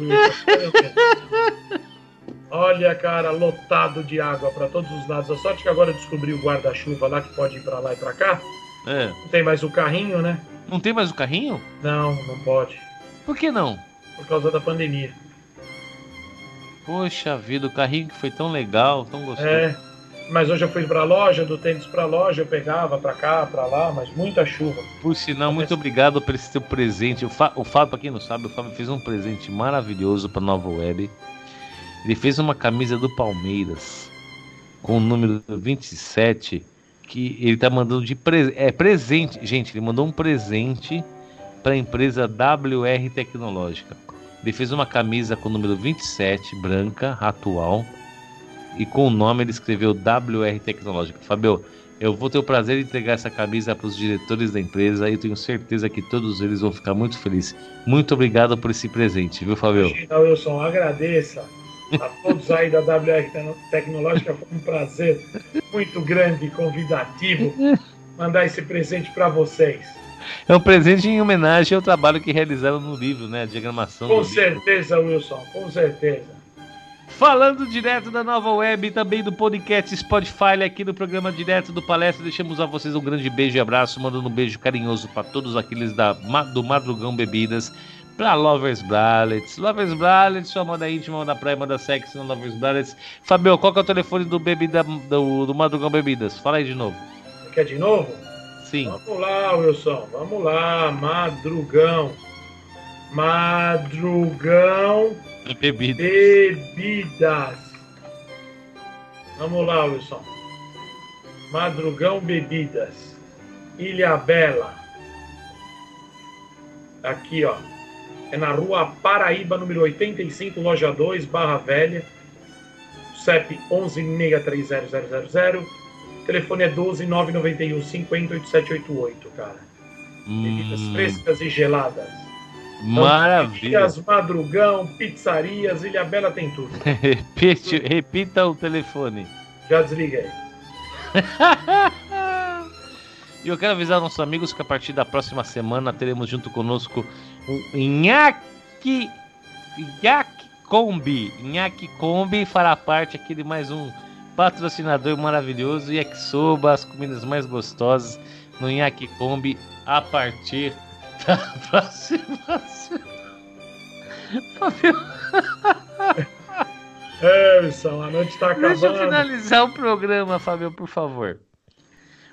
Olha, cara, lotado de água para todos os lados. A sorte que agora eu descobri o guarda-chuva lá que pode ir para lá e para cá. É, Não tem mais o carrinho, né? não tem mais o carrinho? Não, não pode. Por que não? Por causa da pandemia. Poxa vida, o carrinho que foi tão legal, tão gostoso. É. Mas hoje eu fui pra loja, do tênis pra loja, eu pegava pra cá, pra lá, mas muita chuva. Por sinal, muito obrigado por esse teu presente. O, Fá- o Fábio, pra quem não sabe, o Fábio fez um presente maravilhoso pra Nova Web. Ele fez uma camisa do Palmeiras com o número 27 que ele tá mandando de pre é, presente. Gente, ele mandou um presente para a empresa WR Tecnológica. Ele fez uma camisa com o número 27, branca, atual, e com o nome ele escreveu WR Tecnológica. Fabio, eu vou ter o prazer de entregar essa camisa para os diretores da empresa e eu tenho certeza que todos eles vão ficar muito felizes. Muito obrigado por esse presente, viu, Fabio? Imagina, Wilson, agradeça a todos aí da WR Tecno- Tecnológica. Foi um prazer muito grande e convidativo mandar esse presente pra vocês. É um presente em homenagem ao trabalho que realizaram no livro, né? A diagramação Com do livro. certeza, Wilson, com certeza. Falando direto da nova web e também do podcast Spotify aqui no programa direto do Palestra, deixamos a vocês um grande beijo e abraço, mandando um beijo carinhoso para todos aqueles da, do Madrugão Bebidas, para Lovers Bralets, Lovers Bralets, sua moda íntima, moda praia, moda sexy, no Lovers Bralets. Fabio, qual que é o telefone do, bebida, do, do Madrugão Bebidas? Fala aí de novo. Quer de novo? Sim, Vamos lá, Wilson, vamos lá, madrugão. Madrugão bebida. Bebidas. Vamos lá, Wilson. Madrugão Bebidas. Ilha Bela. Aqui, ó. É na rua Paraíba, número 85, loja 2, Barra Velha. CEP 11630000. Telefone é 12991 50 8788, cara. Bebidas Hum, frescas e geladas. Maravilha. Pizzarias, Madrugão, pizzarias, Ilha Bela tem tudo. Repite, repita o telefone. Já desliga aí. E eu quero avisar nossos amigos que a partir da próxima semana teremos junto conosco o Inhaki, Inhaki Kombi. Inhaki Kombi fará parte aqui de mais um patrocinador maravilhoso. Yakisoba, as comidas mais gostosas no Inhaki Kombi a partir da próxima semana. Fabio, É, Wilson, a noite tá Deixa eu acabando. finalizar o programa, Fábio, por favor.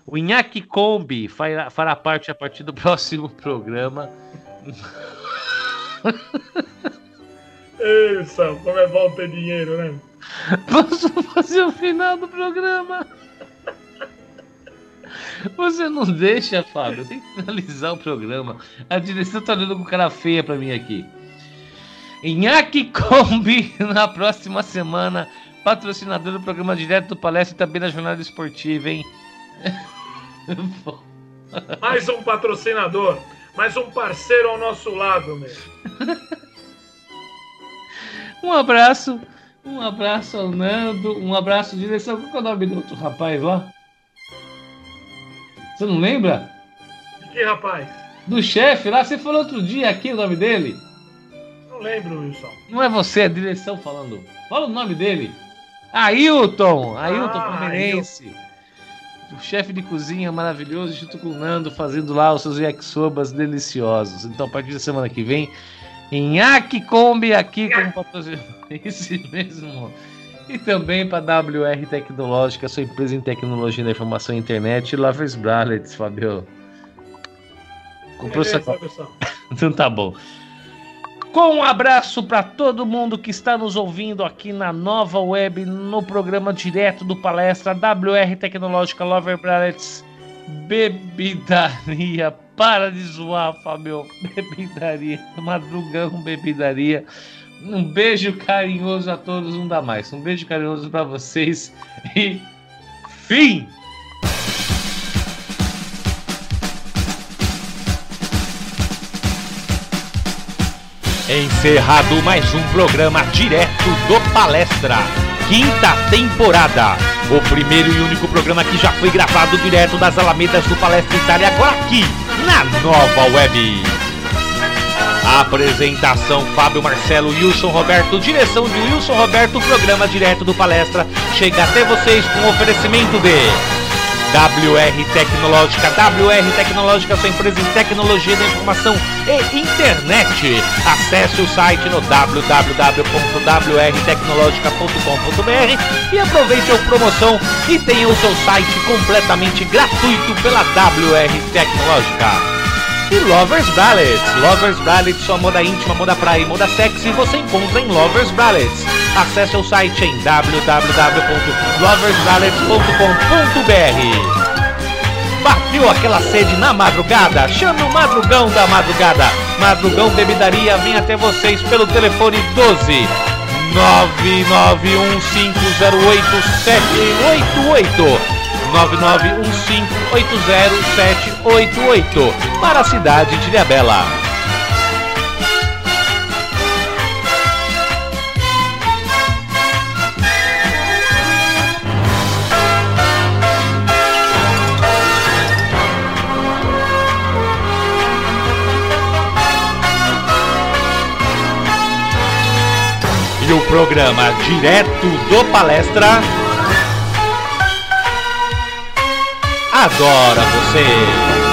O Inhaki Kombi fará, fará parte a partir do próximo programa. Wilson, como é bom ter dinheiro, né? Posso fazer o final do programa? Você não deixa, Fábio. Tem que finalizar o programa. A direção tá olhando com cara feia pra mim aqui. Inhaki Kombi na próxima semana. Patrocinador do programa direto do Palestra e também da Jornada Esportiva, hein? Mais um patrocinador, mais um parceiro ao nosso lado, meu. Um abraço, um abraço ao Nando, um abraço, direção. Qual é o nome do outro rapaz lá? Você não lembra? Que rapaz? Do chefe lá, você falou outro dia aqui o nome dele. Não lembro, Wilson. Não é você, é a direção falando. Fala o nome dele. Ailton, Ailton Ah, Palmeirense. O chefe de cozinha maravilhoso, junto com o Nando, fazendo lá os seus yakisobas deliciosos. Então, a partir da semana que vem, em Kombi aqui como patrocinador. Esse mesmo. E também para WR Tecnológica, sua empresa em tecnologia da informação e internet, e Lovers Bralets, Fabio. Comprou sua então tá bom. Com um abraço para todo mundo que está nos ouvindo aqui na nova web, no programa direto do palestra WR Tecnológica Lover Bralets Bebidaria. Para de zoar, Fabio. Bebidaria. Madrugão Bebidaria. Um beijo carinhoso a todos, não dá mais. Um beijo carinhoso para vocês e fim! Encerrado mais um programa direto do Palestra, quinta temporada. O primeiro e único programa que já foi gravado direto das Alamedas do Palestra Itália, agora aqui na nova web. Apresentação Fábio Marcelo Wilson Roberto, direção de Wilson Roberto, programa direto do Palestra chega até vocês com oferecimento de WR Tecnológica, WR Tecnológica, sua empresa em tecnologia da informação e internet. Acesse o site no www.wrtecnologica.com.br e aproveite a promoção e tenha o seu site completamente gratuito pela WR Tecnológica. E Lovers Bralets. Lovers Bralets, sua moda íntima, moda praia e moda sexy, você encontra em Lovers Bralets. Acesse o site em www.loversbralets.com.br. Bateu aquela sede na madrugada? Chame o Madrugão da Madrugada. Madrugão Bebidaria vem até vocês pelo telefone 12 991508788. 991580788 para a cidade de Ilhabela. E o programa direto do palestra adora você.